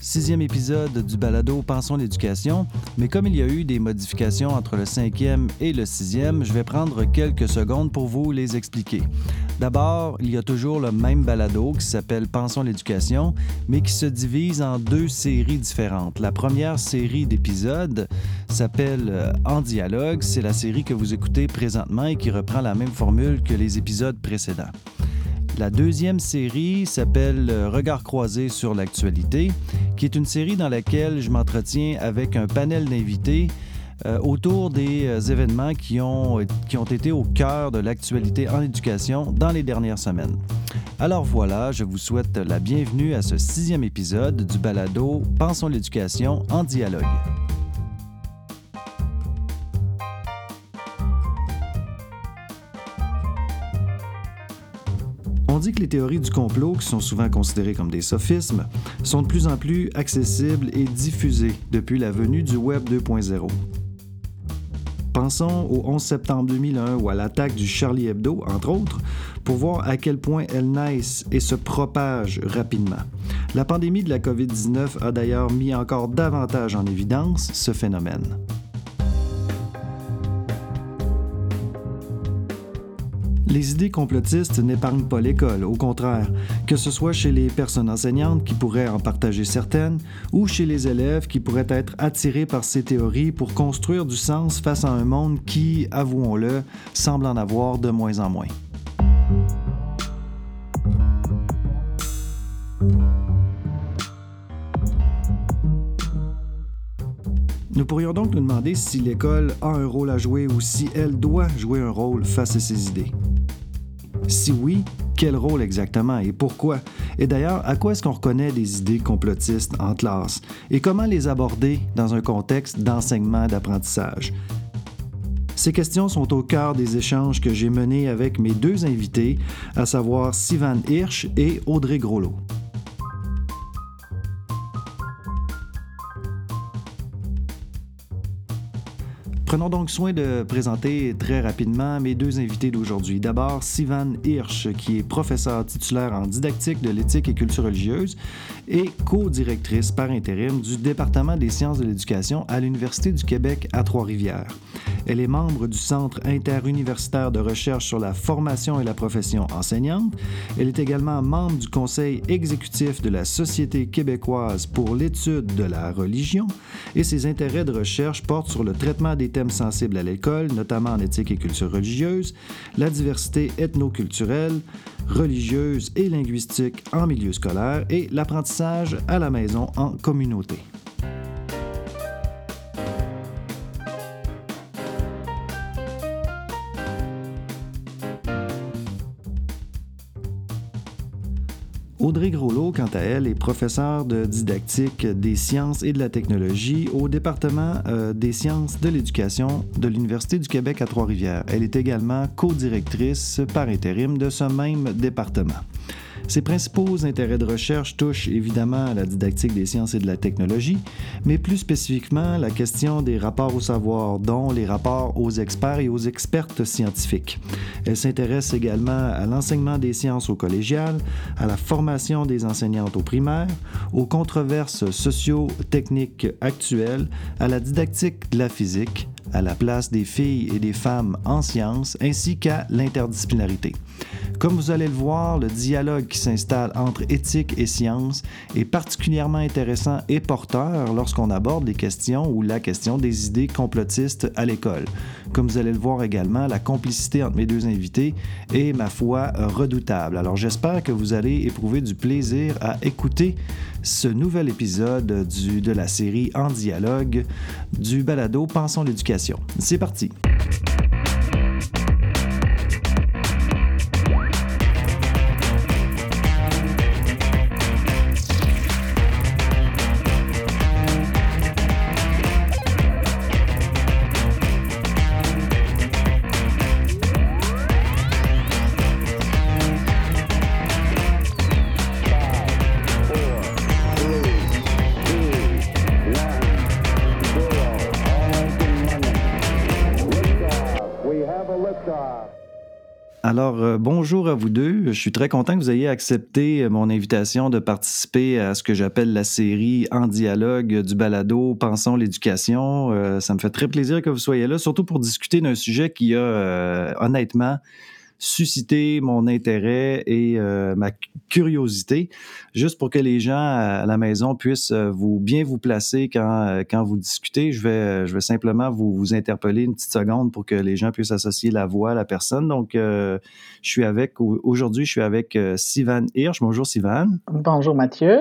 sixième épisode du balado Pensons l'éducation, mais comme il y a eu des modifications entre le cinquième et le sixième, je vais prendre quelques secondes pour vous les expliquer. D'abord, il y a toujours le même balado qui s'appelle Pensons l'éducation, mais qui se divise en deux séries différentes. La première série d'épisodes s'appelle euh, En dialogue, c'est la série que vous écoutez présentement et qui reprend la même formule que les épisodes précédents. La deuxième série s'appelle Regard croisé sur l'actualité, qui est une série dans laquelle je m'entretiens avec un panel d'invités euh, autour des euh, événements qui ont, qui ont été au cœur de l'actualité en éducation dans les dernières semaines. Alors voilà, je vous souhaite la bienvenue à ce sixième épisode du balado Pensons l'éducation en dialogue. Dit que les théories du complot, qui sont souvent considérées comme des sophismes, sont de plus en plus accessibles et diffusées depuis la venue du Web 2.0. Pensons au 11 septembre 2001 ou à l'attaque du Charlie Hebdo, entre autres, pour voir à quel point elles naissent et se propagent rapidement. La pandémie de la COVID-19 a d'ailleurs mis encore davantage en évidence ce phénomène. Les idées complotistes n'épargnent pas l'école, au contraire, que ce soit chez les personnes enseignantes qui pourraient en partager certaines, ou chez les élèves qui pourraient être attirés par ces théories pour construire du sens face à un monde qui, avouons-le, semble en avoir de moins en moins. Nous pourrions donc nous demander si l'école a un rôle à jouer ou si elle doit jouer un rôle face à ces idées. Si oui, quel rôle exactement et pourquoi? Et d'ailleurs, à quoi est-ce qu'on reconnaît des idées complotistes en classe? Et comment les aborder dans un contexte d'enseignement d'apprentissage? Ces questions sont au cœur des échanges que j'ai menés avec mes deux invités, à savoir Sivan Hirsch et Audrey Groslo. Prenons donc soin de présenter très rapidement mes deux invités d'aujourd'hui. D'abord, Sivan Hirsch, qui est professeur titulaire en didactique de l'éthique et culture religieuse et co-directrice par intérim du département des sciences de l'éducation à l'Université du Québec à Trois-Rivières. Elle est membre du Centre interuniversitaire de recherche sur la formation et la profession enseignante. Elle est également membre du conseil exécutif de la Société québécoise pour l'étude de la religion et ses intérêts de recherche portent sur le traitement des thèmes sensibles à l'école, notamment en éthique et culture religieuse, la diversité ethnoculturelle, religieuse et linguistique en milieu scolaire et l'apprentissage à la maison en communauté. Elle, est professeure de didactique des sciences et de la technologie au département euh, des sciences de l'éducation de l'Université du Québec à Trois-Rivières. Elle est également co-directrice par intérim de ce même département. Ses principaux intérêts de recherche touchent évidemment à la didactique des sciences et de la technologie, mais plus spécifiquement la question des rapports au savoir, dont les rapports aux experts et aux expertes scientifiques. Elle s'intéresse également à l'enseignement des sciences au collégial, à la formation des enseignantes au primaire, aux controverses socio-techniques actuelles, à la didactique de la physique, à la place des filles et des femmes en sciences, ainsi qu'à l'interdisciplinarité. Comme vous allez le voir, le dialogue qui s'installe entre éthique et science est particulièrement intéressant et porteur lorsqu'on aborde les questions ou la question des idées complotistes à l'école. Comme vous allez le voir également, la complicité entre mes deux invités est, ma foi, redoutable. Alors j'espère que vous allez éprouver du plaisir à écouter ce nouvel épisode du, de la série En dialogue du balado Pensons l'éducation. C'est parti. Alors, euh, bonjour à vous deux. Je suis très content que vous ayez accepté mon invitation de participer à ce que j'appelle la série En dialogue du balado Pensons l'éducation. Euh, ça me fait très plaisir que vous soyez là, surtout pour discuter d'un sujet qui a, euh, honnêtement, susciter mon intérêt et euh, ma curiosité, juste pour que les gens à la maison puissent euh, vous bien vous placer quand, euh, quand vous discutez. Je vais, je vais simplement vous, vous interpeller une petite seconde pour que les gens puissent associer la voix à la personne. Donc, je suis avec, aujourd'hui, je suis avec Sivan Hirsch. Bonjour Sivan. Bonjour Mathieu.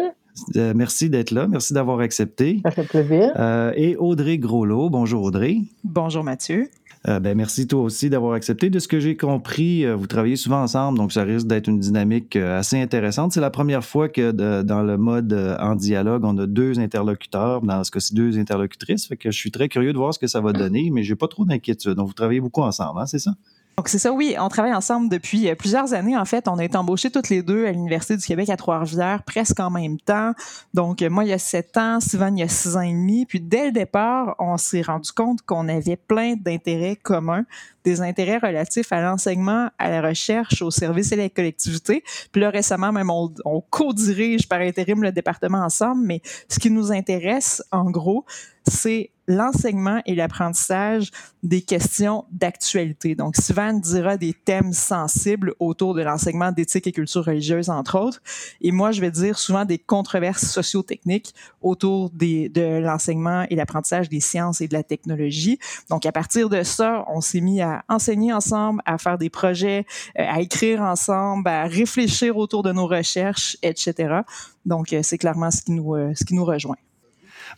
merci d'être là. Merci d'avoir accepté. Ça fait plaisir. et Audrey Groslot. Bonjour Audrey. Bonjour Mathieu. Euh, ben, merci toi aussi d'avoir accepté. De ce que j'ai compris, euh, vous travaillez souvent ensemble, donc ça risque d'être une dynamique euh, assez intéressante. C'est la première fois que dans le mode en dialogue, on a deux interlocuteurs, dans ce cas-ci deux interlocutrices. Fait je suis très curieux de voir ce que ça va donner, mais j'ai pas trop d'inquiétude. Donc vous travaillez beaucoup ensemble, hein, c'est ça? Donc, c'est ça, oui. On travaille ensemble depuis euh, plusieurs années. En fait, on a été embauchés toutes les deux à l'Université du Québec à Trois-Rivières, presque en même temps. Donc, moi, il y a sept ans, Sylvain, il y a six ans et demi. Puis, dès le départ, on s'est rendu compte qu'on avait plein d'intérêts communs, des intérêts relatifs à l'enseignement, à la recherche, au service et à la collectivité. Puis là, récemment, même, on, co-dirige par intérim le département ensemble. Mais ce qui nous intéresse, en gros, c'est l'enseignement et l'apprentissage des questions d'actualité. Donc, Sylvain dira des thèmes sensibles autour de l'enseignement d'éthique et culture religieuse, entre autres. Et moi, je vais dire souvent des controverses socio-techniques autour des, de l'enseignement et l'apprentissage des sciences et de la technologie. Donc, à partir de ça, on s'est mis à enseigner ensemble, à faire des projets, euh, à écrire ensemble, à réfléchir autour de nos recherches, etc. Donc, euh, c'est clairement ce qui nous, euh, ce qui nous rejoint.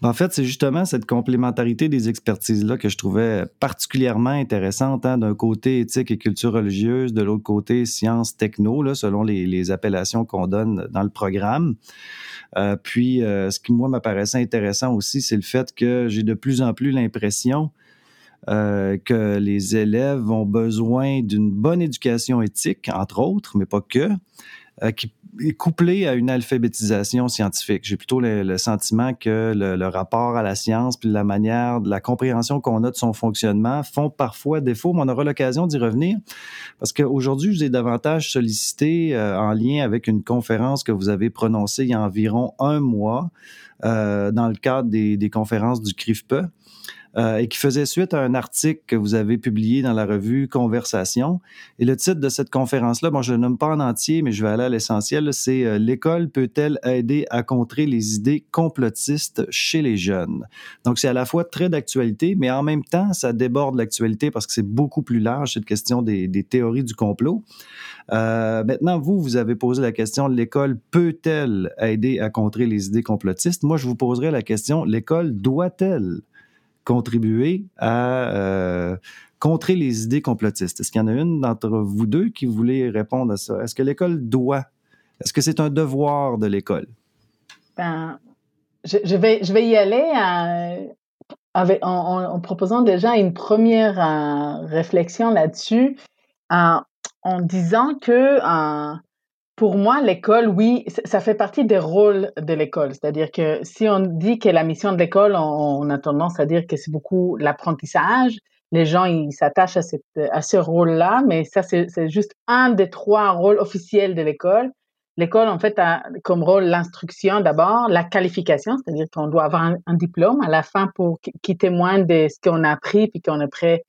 Ben, en fait, c'est justement cette complémentarité des expertises-là que je trouvais particulièrement intéressante. Hein, d'un côté, éthique et culture religieuse, de l'autre côté, sciences techno, là, selon les, appellations qu'on donne dans le programme. Puis, ce qui, moi, m'apparaissait intéressant aussi, c'est le fait que j'ai de plus en plus l'impression euh, que les élèves ont besoin d'une bonne éducation éthique, entre autres, mais pas que, qui couplé à une alphabétisation scientifique. J'ai plutôt le, sentiment que le, rapport à la science puis la manière, la compréhension qu'on a de son fonctionnement font parfois défaut, mais on aura l'occasion d'y revenir parce qu'aujourd'hui, je vous ai davantage sollicité euh, en lien avec une conférence que vous avez prononcée il y a environ un mois euh, dans le cadre des, des conférences du CRIFPE. Euh, et qui faisait suite à un article que vous avez publié dans la revue Conversation. Et le titre de cette conférence-là, bon, je ne le nomme pas en entier, mais je vais aller à l'essentiel, c'est euh, L'école peut-elle aider à contrer les idées complotistes chez les jeunes? Donc, c'est à la fois très d'actualité, mais en même temps, ça déborde l'actualité parce que c'est beaucoup plus large, cette question des, théories du complot. Euh, maintenant, vous, vous avez posé la question, l'école peut-elle aider à contrer les idées complotistes? Moi, je vous poserai la question, l'école doit-elle contribuer à euh, contrer les idées complotistes. Est-ce qu'il y en a une d'entre vous deux qui voulait répondre à ça? Est-ce que l'école doit? Est-ce que c'est un devoir de l'école? Ben, je, vais, je vais y aller euh, en, proposant déjà une première euh, réflexion là-dessus, en disant que pour moi, l'école, oui, ça fait partie des rôles de l'école. C'est-à-dire que si on dit que la mission de l'école, on, a tendance à dire que c'est beaucoup l'apprentissage. Les gens, ils s'attachent à, cette, à ce rôle-là, mais ça, c'est juste un des trois rôles officiels de l'école. L'école, en fait, a comme rôle l'instruction d'abord, la qualification, c'est-à-dire qu'on doit avoir un, diplôme à la fin pour qui témoigne de ce qu'on a appris puis qu'on est prêt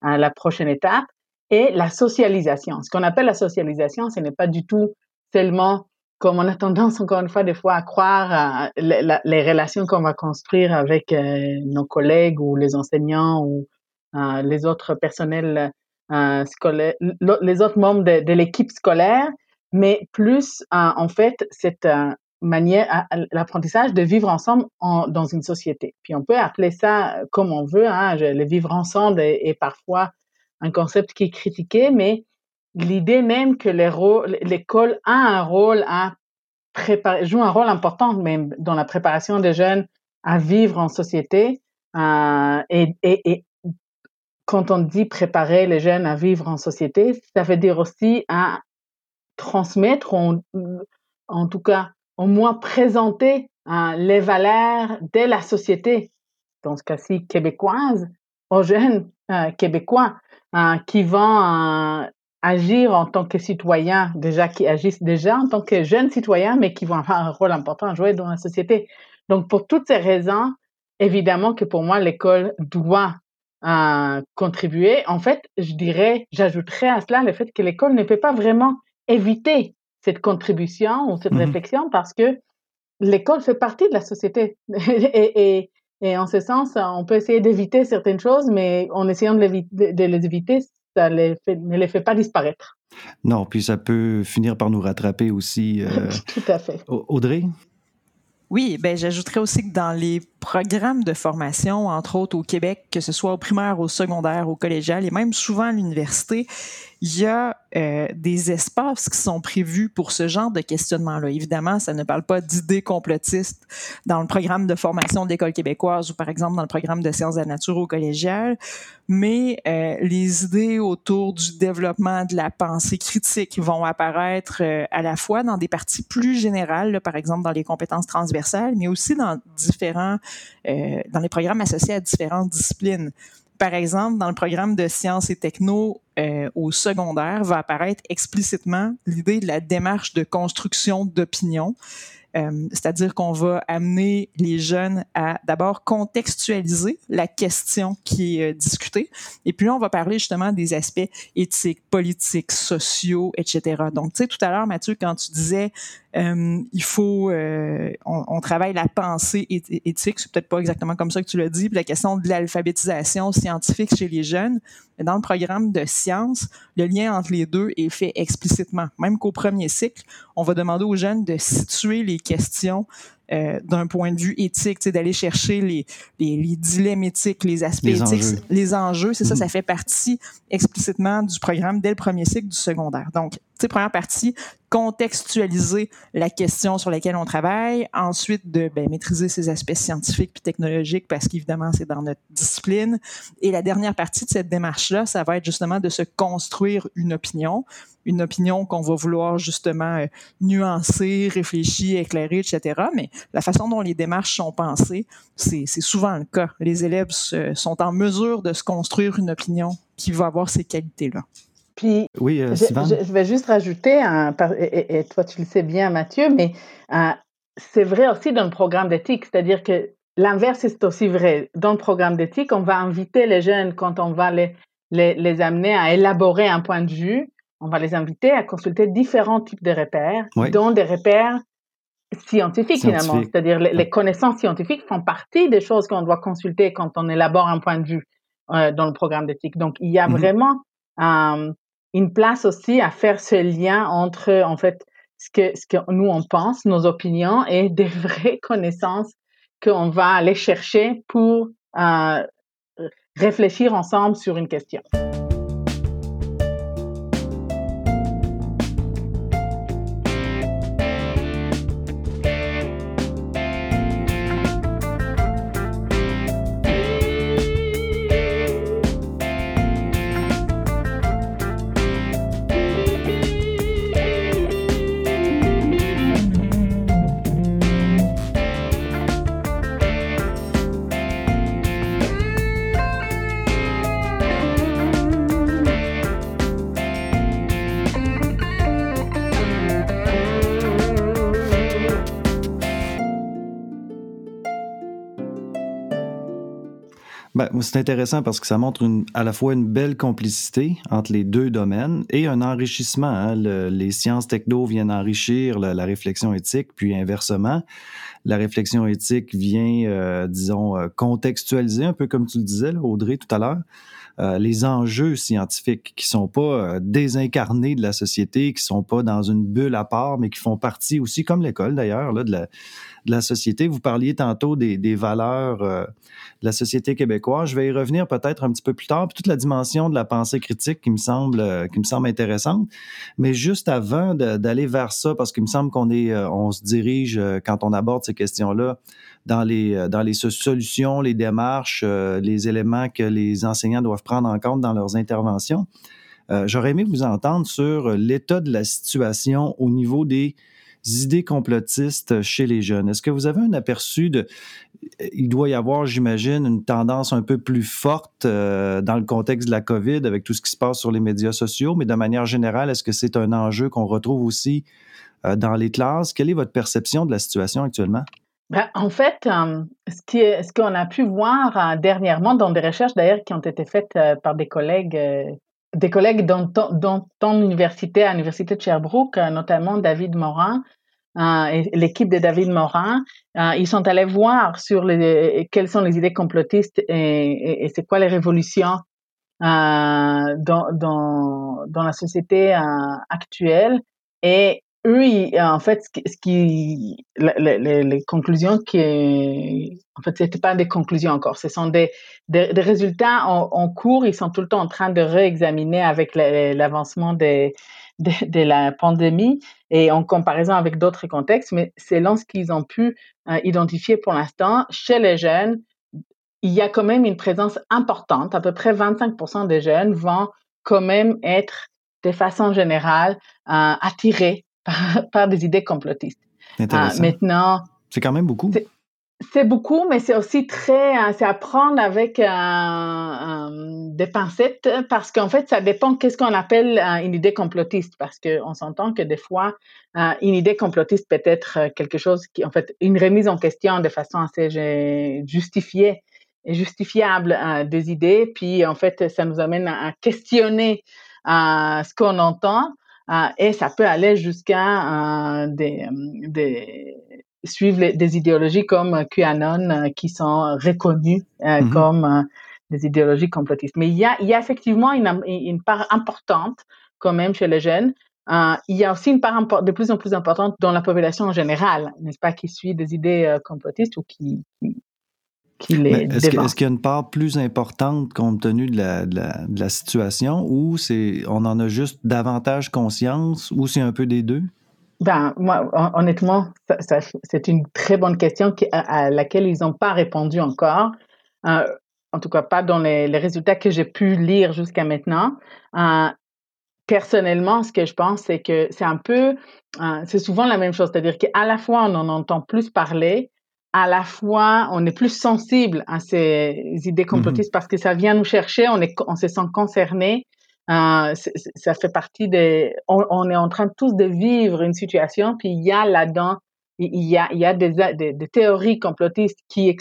à la prochaine étape, et la socialisation. Ce qu'on appelle la socialisation, ce n'est pas du tout seulement comme on a tendance encore une fois des fois à croire les, relations qu'on va construire avec euh, nos collègues ou les enseignants ou euh, les autres personnels euh, scolaires, les autres membres de, l'équipe scolaire, mais plus en fait cette manière, l'apprentissage de vivre ensemble dans une société. Puis on peut appeler ça comme on veut, hein, le vivre ensemble est parfois un concept qui est critiqué, mais l'idée même que l'école a un rôle joue un rôle important même dans la préparation des jeunes à vivre en société. Euh, et, quand on dit préparer les jeunes à vivre en société, ça veut dire aussi à transmettre, en, en tout cas, au moins présenter euh, les valeurs de la société, dans ce cas-ci québécoise, aux jeunes euh, québécois, qui vont agir en tant que citoyens, déjà qui agissent déjà en tant que jeunes citoyens, mais qui vont avoir un rôle important à jouer dans la société. Donc, pour toutes ces raisons, évidemment que pour moi, l'école doit euh, contribuer. En fait, je dirais, j'ajouterais à cela le fait que l'école ne peut pas vraiment éviter cette contribution ou cette mmh réflexion parce que l'école fait partie de la société. et, et, et, en ce sens, on peut essayer d'éviter certaines choses, mais en essayant de, de les éviter, ça les ne les fait pas disparaître. Non, puis ça peut finir par nous rattraper aussi. Euh, Tout à fait. Audrey? Oui, ben j'ajouterais aussi que dans les programmes de formation, entre autres au Québec, que ce soit au primaire, au secondaire, au collégial et même souvent à l'université, il y a euh, des espaces qui sont prévus pour ce genre de questionnement-là. Évidemment, ça ne parle pas d'idées complotistes dans le programme de formation de l'École québécoise ou par exemple dans le programme de sciences de la nature au collégial, mais euh, les idées autour du développement de la pensée critique vont apparaître euh, à la fois dans des parties plus générales, par exemple dans les compétences transversales, mais aussi dans différents, dans les programmes associés à différentes disciplines par exemple, dans le programme de sciences et techno euh, au secondaire, va apparaître explicitement l'idée de la démarche de construction d'opinion. Euh, c'est-à-dire qu'on va amener les jeunes à d'abord contextualiser la question qui est euh, discutée, et puis là, on va parler justement des aspects éthiques, politiques, sociaux, etc. Donc, tu sais, tout à l'heure, Mathieu, quand tu disais euh, il faut, on, on, travaille la pensée éthique, c'est peut-être pas exactement comme ça que tu l'as dit, puis la question de l'alphabétisation scientifique chez les jeunes. Dans le programme de sciences, le lien entre les deux est fait explicitement. Même qu'au premier cycle, on va demander aux jeunes de situer les questions euh, d'un point de vue éthique, d'aller chercher les, les, les, dilemmes éthiques, les aspects les éthiques, enjeux. les enjeux. C'est ça, Mhm. ça fait partie explicitement du programme dès le premier cycle du secondaire. Donc, première partie, contextualiser la question sur laquelle on travaille. Ensuite, de ben, maîtriser ces aspects scientifiques puis technologiques parce qu'évidemment, c'est dans notre discipline. Et la dernière partie de cette démarche-là, ça va être justement de se construire une opinion, une opinion qu'on va vouloir justement euh, nuancer, réfléchir, éclairer, etc. Mais la façon dont les démarches sont pensées, c'est souvent le cas. Les élèves se- sont en mesure de se construire une opinion qui va avoir ces qualités-là. Puis, Oui, euh, je, Sylvain? je- je vais juste rajouter, un, et, et- et toi tu le sais bien Mathieu, mais euh, c'est vrai aussi dans le programme d'éthique, c'est-à-dire que l'inverse est aussi vrai. Dans le programme d'éthique, on va inviter les jeunes quand on va les, les, les amener à élaborer un point de vue, on va les inviter à consulter différents types de repères, Oui. dont des repères scientifiques finalement, c'est-à-dire les, les connaissances scientifiques font partie des choses qu'on doit consulter quand on élabore un point de vue euh, dans le programme d'éthique. Donc il y a Mhm. vraiment euh, une place aussi à faire ce lien entre en fait ce que ce que nous on pense, nos opinions et des vraies connaissances qu'on va aller chercher pour euh, réfléchir ensemble sur une question. C'est intéressant parce que ça montre une- à la fois une belle complicité entre les deux domaines et un enrichissement. hein. Le- les sciences techno viennent enrichir la, réflexion éthique, puis inversement, la réflexion éthique vient, euh, disons, euh, contextualiser, un peu comme tu le disais, Audrey, tout à l'heure, euh, les enjeux scientifiques qui sont pas euh, désincarnés de la société, qui sont pas dans une bulle à part, mais qui font partie aussi, comme l'école d'ailleurs, de la, de la société. Vous parliez tantôt des, des valeurs euh, de la société québécoise. Je vais y revenir peut-être un petit peu plus tard. Puis toute la dimension de la pensée critique qui me semble, euh, qui me semble intéressante. Mais juste avant d'aller vers ça, parce qu'il me semble qu'on est, on se dirige quand on aborde ces questions-là dans les euh, solutions, les démarches, euh, les éléments que les enseignants doivent prendre en compte dans leurs interventions. Euh, J'aurais aimé vous entendre sur l'état de la situation au niveau des idées complotistes chez les jeunes. Est-ce que vous avez un aperçu de... Il doit y avoir, j'imagine, une tendance un peu plus forte dans le contexte de la COVID avec tout ce qui se passe sur les médias sociaux, mais de manière générale, est-ce que c'est un enjeu qu'on retrouve aussi dans les classes? Quelle est votre perception de la situation actuellement? Ben, en fait, euh, ce ce qu'on a pu voir dernièrement dans des recherches d'ailleurs qui ont été faites par des collègues des collègues dans, ton université, à l'université de Sherbrooke, euh, notamment David Morin, euh, l'équipe de David Morin, euh, ils sont allés voir sur les, quelles sont les idées complotistes et, et, c'est quoi les révolutions dans, dans, dans la société actuelle. Et eux, en fait, ce qui, les, conclusions qui, en fait, c'était pas des conclusions encore, ce sont des, des, résultats en, cours. Ils sont tout le temps en train de réexaminer avec l'avancement de, de, la pandémie et en comparaison avec d'autres contextes. Mais selon ce qu'ils ont pu euh, identifier pour l'instant, chez les jeunes, il y a quand même une présence importante. À peu près 25% des jeunes vont quand même être de façon générale euh, attirés par, des idées complotistes. Ah, maintenant, c'est quand même beaucoup. C'est beaucoup, mais c'est aussi très, euh, c'est à prendre avec euh, euh, des pincettes parce qu'en fait, ça dépend qu'est-ce qu'on appelle une idée complotiste parce qu'on s'entend que des fois, une idée complotiste peut être quelque chose qui, en fait, une remise en question de façon assez justifiée et justifiable des idées, puis en fait, ça nous amène à, questionner ce qu'on entend. Euh, et ça peut aller jusqu'à euh, des, euh, des, suivre des idéologies comme QAnon qui sont reconnues mm-hmm. comme des idéologies complotistes. Mais il y a, il y a effectivement une, une part importante quand même chez les jeunes. il y a aussi une part de plus en plus importante dans la population en général, n'est-ce pas, qui suit des idées complotistes ou qui, est-ce, qu'il y a une part plus importante compte tenu de la, de la, situation ou c'est on en a juste davantage conscience ou c'est un peu des deux? Ben, moi, honnêtement, c'est une très bonne question à, laquelle ils n'ont pas répondu encore. Euh, en tout cas, pas dans les, résultats que j'ai pu lire jusqu'à maintenant. Euh, personnellement, ce que je pense, c'est que c'est un peu, euh, c'est souvent la même chose. C'est-à-dire qu'à la fois, on en entend plus parler, à la fois, on est plus sensible à ces idées mhm. complotistes parce que ça vient nous chercher, on, est, on se sent concerné. Euh, ça fait partie des. On, est en train tous de vivre une situation, puis il y a là-dedans, il y a, il y a des, des, théories complotistes qui,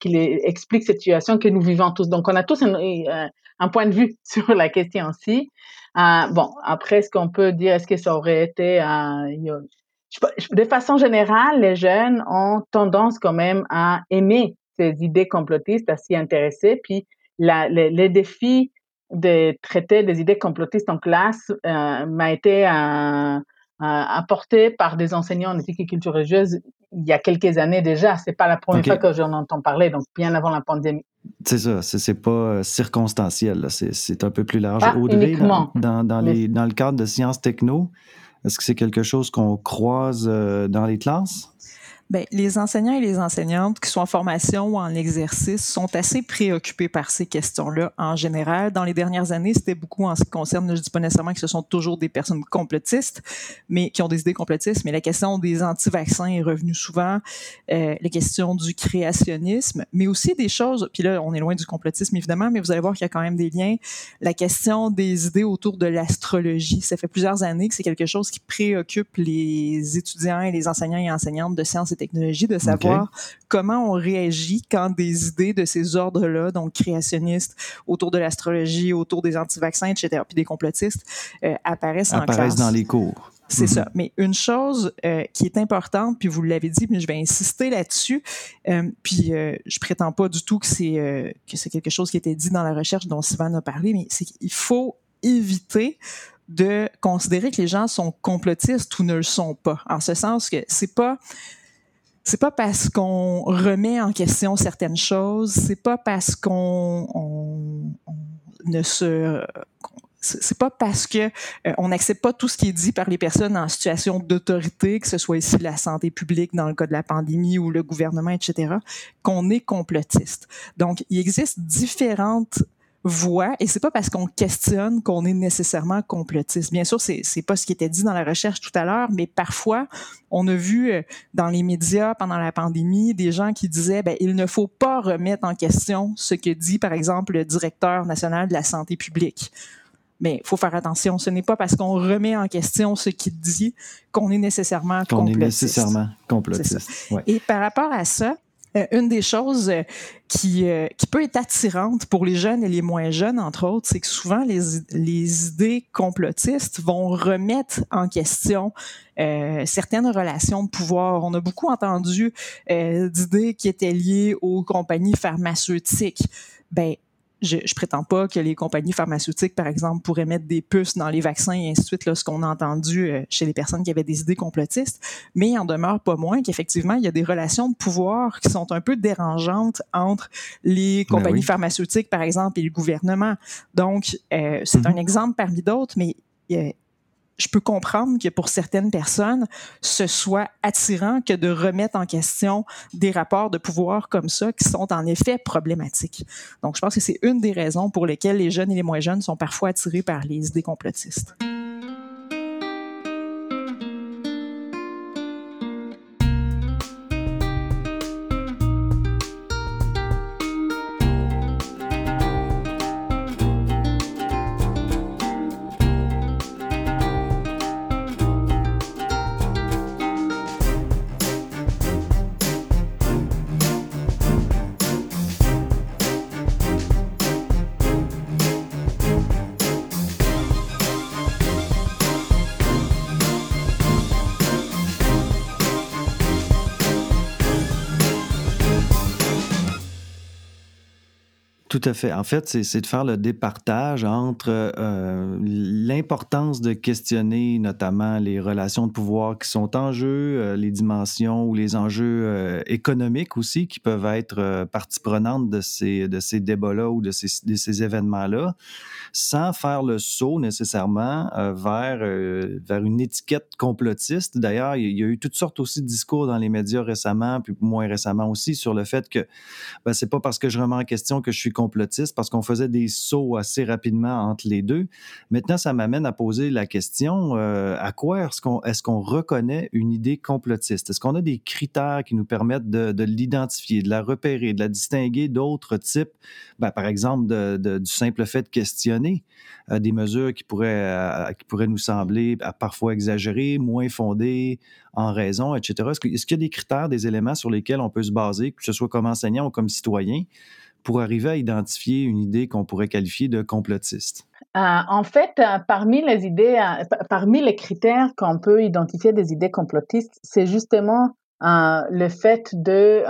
qui expliquent cette situation que nous vivons tous. Donc, on a tous un, un point de vue sur la question aussi. Euh, bon, après, ce qu'on peut dire, est-ce que ça aurait été, euh, de façon générale, les jeunes ont tendance quand même à aimer ces idées complotistes, à s'y intéresser. Puis la, les, défis de traiter des idées complotistes en classe euh, m'a été euh, euh, apporté par des enseignants en éthique et culture religieuse il y a quelques années déjà. C'est pas la première fois que j'en entends parler, donc bien avant la pandémie. C'est ça, c'est pas circonstanciel, c'est un peu plus large. Audrey, dans, dans, les, dans le cadre de sciences techno, est-ce que c'est quelque chose qu'on croise euh, dans les classes? Bien, les enseignants et les enseignantes qui sont en formation ou en exercice sont assez préoccupés par ces questions-là en général. Dans les dernières années, c'était beaucoup en ce qui concerne, je ne dis pas nécessairement que ce sont toujours des personnes complotistes, mais qui ont des idées complotistes, mais la question des anti-vaccins est revenue souvent, euh, la question du créationnisme, mais aussi des choses, puis là, on est loin du complotisme évidemment, mais vous allez voir qu'il y a quand même des liens, la question des idées autour de l'astrologie. Ça fait plusieurs années que c'est quelque chose qui préoccupe les étudiants et les enseignants et enseignantes de sciences et technologie, de savoir comment on réagit quand des idées de ces ordres-là, donc créationnistes, autour de l'astrologie, autour des anti-vaccins, etc., puis des complotistes, euh, apparaissent, en classe. dans les cours. C'est ça. Mhm. Mais une chose euh, qui est importante, puis vous l'avez dit, mais je vais insister là-dessus, euh, puis je prétends pas du tout que c'est que c'est quelque chose qui a été dit dans la recherche dont Sylvain a parlé, mais c'est qu'il faut éviter de considérer que les gens sont complotistes ou ne le sont pas. En ce sens que c'est pas c'est pas parce qu'on remet en question certaines choses, c'est pas parce qu'on ne se c'est pas parce que euh, on n'accepte pas tout ce qui est dit par les personnes en situation d'autorité, que ce soit ici la santé publique dans le cas de la pandémie ou le gouvernement, etc., qu'on est complotiste. Donc, il existe différentes voit, et c'est pas parce qu'on questionne qu'on est nécessairement complotiste. Bien sûr, c'est c'est pas ce qui était dit dans la recherche tout à l'heure, mais parfois on a vu euh, dans les médias pendant la pandémie des gens qui disaient ben il ne faut pas remettre en question ce que dit par exemple le directeur national de la santé publique. Mais il faut faire attention, ce n'est pas parce qu'on remet en question ce qu'il dit qu'on est nécessairement Qu'on est nécessairement complotiste. Ouais. Et par rapport à ça, une des choses euh, qui, euh, qui peut être attirante pour les jeunes et les moins jeunes, entre autres, c'est que souvent les, les idées complotistes vont remettre en question euh, certaines relations de pouvoir. On a beaucoup entendu euh, d'idées qui étaient liées aux compagnies pharmaceutiques. Ben, je, je prétends pas que les compagnies pharmaceutiques, par exemple, pourraient mettre des puces dans les vaccins et ainsi de suite, là, ce qu'on a entendu euh, chez les personnes qui avaient des idées complotistes, mais il en demeure pas moins qu'effectivement, il y a des relations de pouvoir qui sont un peu dérangeantes entre les Ben compagnies oui. pharmaceutiques, par exemple, et le gouvernement. Donc, euh, c'est Mhm. un exemple parmi d'autres, mais euh, je peux comprendre que pour certaines personnes, ce soit attirant que de remettre en question des rapports de pouvoir comme ça qui sont en effet problématiques. Donc, je pense que c'est une des raisons pour lesquelles les jeunes et les moins jeunes sont parfois attirés par les idées complotistes. Tout à fait. En fait, c'est de faire le départage entre euh, l'importance de questionner notamment les relations de pouvoir qui sont en jeu, euh, les dimensions ou les enjeux euh, économiques aussi qui peuvent être partie prenante de ces, de ces débats-là ou de ces, de ces événements-là, sans faire le saut nécessairement vers, vers une étiquette complotiste. D'ailleurs, il y a eu toutes sortes aussi de discours dans les médias récemment, puis moins récemment aussi, sur le fait que ben, c'est pas parce que je remets en question que je suis complotiste, parce qu'on faisait des sauts assez rapidement entre les deux. Maintenant, ça m'amène à poser la question euh, à quoi est-ce qu'on reconnaît une idée complotiste? Est-ce qu'on a des critères qui nous permettent de, de l'identifier, de la repérer, de la distinguer d'autres types? Ben, Par exemple, de, du simple fait de questionner euh, des mesures qui pourraient, euh, qui pourraient nous sembler parfois exagérées, moins fondées en raison, etc. Est-ce qu'il est qu'il y a des critères, des éléments sur lesquels on peut se baser, que ce soit comme enseignant ou comme citoyen, pour arriver à identifier une idée qu'on pourrait qualifier de complotiste? Euh, en fait, euh, parmi les idées, euh, pa- parmi les critères qu'on peut identifier des idées complotistes, c'est justement le fait de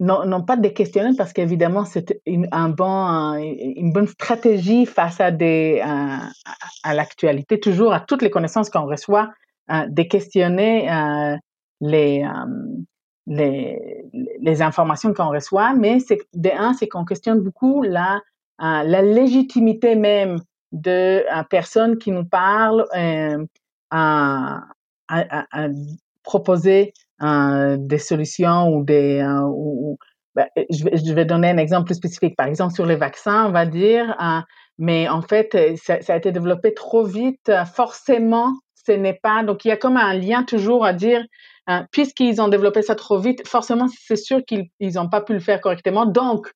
non, pas de questionner parce qu'évidemment c'est une, un bon, une bonne stratégie face à des à, l'actualité, toujours à toutes les connaissances qu'on reçoit, de questionner les, les informations qu'on reçoit, mais c'est de c'est qu'on questionne beaucoup la euh, la légitimité même de euh, personnes qui nous parlent euh, à, proposer euh, des solutions ou des ou, ben, je, vais, je vais donner un exemple plus spécifique. Par exemple, sur les vaccins, on va dire, mais en fait, ça, ça a été développé trop vite. Forcément, ce n'est pas. Donc, il y a comme un lien toujours à dire, euh, puisqu'ils ont développé ça trop vite, forcément, c'est sûr qu'ils n'ont pas pu le faire correctement. Donc,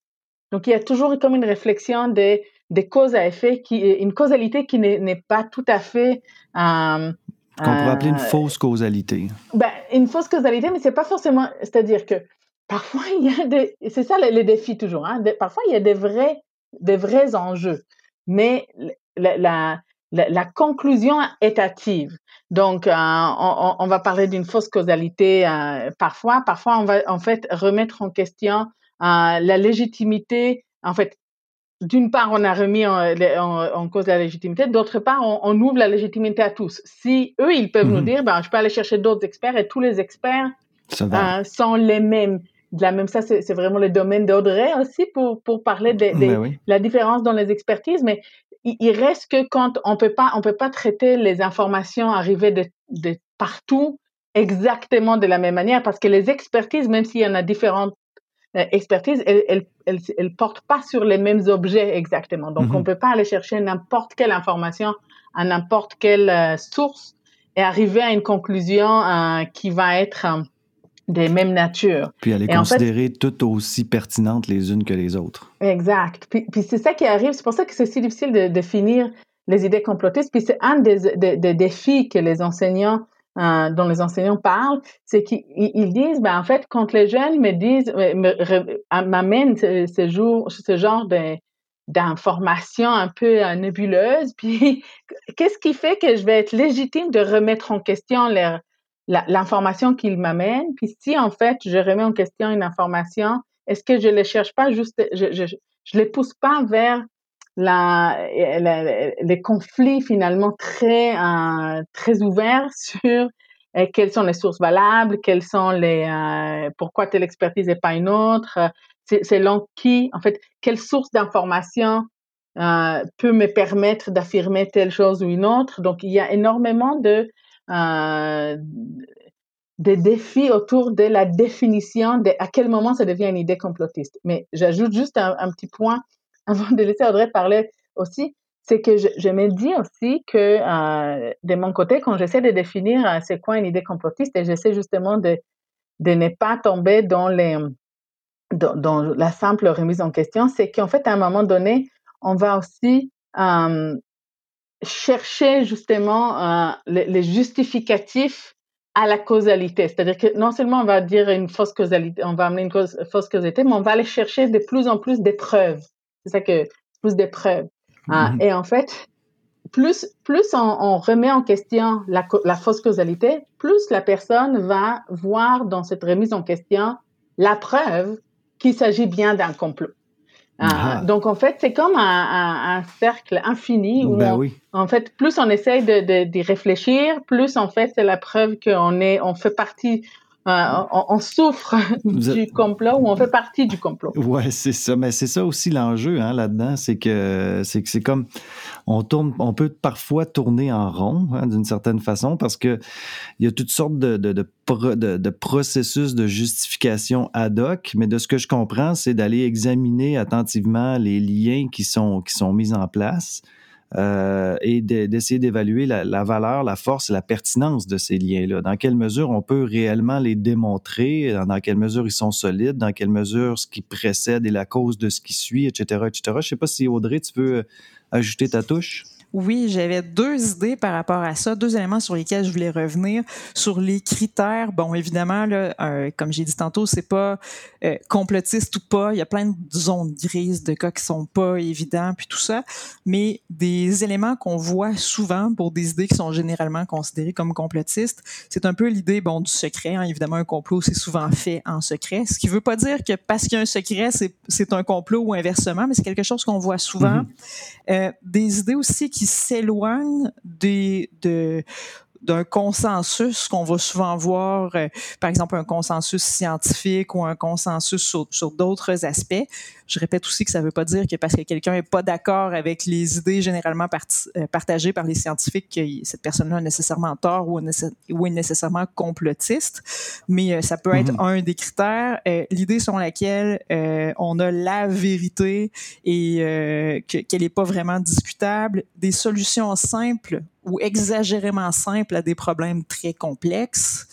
donc, il y a toujours comme une réflexion des, des causes à effet, qui, une causalité qui n'est pas tout à fait. euh, Qu'on pourrait appeler une euh, fausse causalité. ben, une fausse causalité, mais c'est pas forcément. C'est-à-dire que parfois, il y a des. C'est ça le, le défi toujours. Hein, de- parfois, il y a des vrais, des vrais enjeux. Mais la, la, la, la conclusion est hâtive. Donc, euh, on, va parler d'une fausse causalité euh, parfois. Parfois, on va en fait remettre en question euh, la légitimité. En fait, d'une part, on a remis en, en- en cause la légitimité, d'autre part, on, on ouvre la légitimité à tous. Si eux, ils peuvent nous Mhm. dire, ben, je peux aller chercher d'autres experts et tous les experts euh, sont les mêmes. De la même, ça, c'est vraiment le domaine d'Audrey aussi pour, pour parler de, de Ben oui. la différence dans les expertises, mais il, il reste que quand on peut pas, on peut pas traiter les informations arrivées de, de partout exactement de la même manière parce que les expertises, même s'il y en a différentes, expertise, elle, elle, elle, elle, porte pas sur les mêmes objets exactement. Donc, on Mhm. peut pas aller chercher n'importe quelle information à n'importe quelle euh, source et arriver à une conclusion euh, qui va être euh, des mêmes natures. Puis elle est Et en fait- considérée toutes aussi pertinentes les unes que les autres. Exact. Puis, puis c'est ça qui arrive. C'est pour ça que c'est si difficile de définir les idées complotistes. Puis c'est un des, des, des défis que les enseignants, euh, dont les enseignants parlent, c'est qu'ils ils disent, ben en fait, quand les jeunes me disent, re- m'amènent ce, ce, jour, ce genre de d'informations un peu euh, nébuleuses, puis qu'est-ce qui fait que je vais être légitime de remettre en question leur- l'information qu'ils m'amènent? Puis si en fait je remets en question une information, est-ce que je ne les cherche pas juste, je, je, je les pousse pas vers la, les conflits finalement très, euh, très ouverts sur euh, quelles sont les sources valables, quelles sont les, euh, pourquoi telle expertise et pas une autre, selon qui, en fait, quelle source d'information peut me permettre d'affirmer telle chose ou une autre. Donc, il y a énormément de, euh, de défis autour de la définition de à quel moment ça devient une idée complotiste. Mais j'ajoute juste un, petit point avant de laisser Audrey parler aussi, c'est que je, me dis aussi que euh, de mon côté, quand j'essaie de définir euh, c'est quoi une idée complotiste, et j'essaie justement de, de ne pas tomber dans, les, dans la simple remise en question, c'est qu'en fait, à un moment donné, on va aussi euh, chercher justement euh, les, les justificatifs à la causalité. C'est-à-dire que non seulement on va dire une fausse causalité, on va amener une cause, fausse causalité, mais on va aller chercher de plus en plus des preuves. C'est ça que plus des preuves. Ah, Mhm. et en fait, plus plus on, on remet en question la fausse causalité, plus la personne va voir dans cette remise en question la preuve qu'il s'agit bien d'un complot. Ah, Ah. donc en fait, c'est comme un, un- un cercle infini où Ben on, oui. en fait, plus on essaye de, de- d'y réfléchir, plus en fait c'est la preuve qu'on est, on fait partie, on, on souffre Vous du êtes- complot ou on fait partie du complot. Ouais, c'est ça. Mais c'est ça aussi l'enjeu hein, là-dedans, c'est que c'est que c'est comme on tourne, on peut parfois tourner en rond hein, d'une certaine façon parce que il y a toutes sortes de, de, de, de- de processus de justification ad hoc. Mais de ce que je comprends, c'est d'aller examiner attentivement les liens qui sont qui sont mis en place. Euh, et de- d'essayer d'évaluer la, valeur, la force et la pertinence de ces liens-là. Dans quelle mesure on peut réellement les démontrer, dans quelle mesure ils sont solides, dans quelle mesure ce qui précède est la cause de ce qui suit, etc., etc. Je sais pas si Audrey, tu veux ajouter ta touche? Oui, j'avais deux idées par rapport à ça, deux éléments sur lesquels je voulais revenir. Sur les critères, bon, évidemment, là, euh, comme j'ai dit tantôt, c'est pas euh, complotiste ou pas. Il y a plein de zones grises, de cas qui sont pas évidents, puis tout ça. Mais des éléments qu'on voit souvent pour des idées qui sont généralement considérées comme complotistes, c'est un peu l'idée, bon, du secret. hein. Évidemment, un complot, c'est souvent fait en secret. Ce qui veut pas dire que parce qu'il y a un secret, c'est, un complot ou inversement, mais c'est quelque chose qu'on voit souvent. Mhm. Euh, des idées aussi qui s'éloignent des, de, d'un consensus qu'on va souvent voir, euh, par exemple un consensus scientifique ou un consensus sur, sur d'autres aspects. Je répète aussi que ça ne veut pas dire que parce que quelqu'un n'est pas d'accord avec les idées généralement euh, partagées par les scientifiques, que cette personne-là a nécessairement tort ou, est ou est nécessairement complotiste, mais euh, ça peut être Mhm. un des critères. L'idée selon laquelle on a la vérité et que- qu'elle n'est pas vraiment discutable, des solutions simples ou exagérément simples à des problèmes très complexes,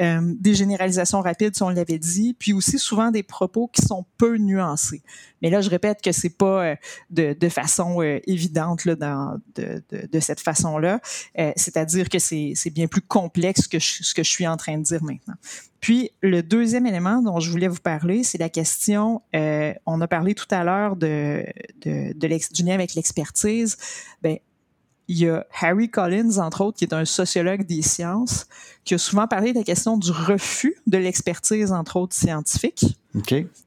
euh, des généralisations rapides, si on l'avait dit, puis aussi souvent des propos qui sont peu nuancés. Mais là, je répète que c'est pas euh, de, de façon euh, évidente là, dans, de, de, de cette façon-là. Euh, C'est-à-dire que c'est bien plus complexe que je- ce que je suis en train de dire maintenant. Puis le deuxième élément dont je voulais vous parler, c'est la question. on a parlé tout à l'heure de, de, du lien avec l'expertise. Ben, il y a Harry Collins, entre autres, qui est un sociologue des sciences, qui a souvent parlé de la question du refus de l'expertise, entre autres scientifique.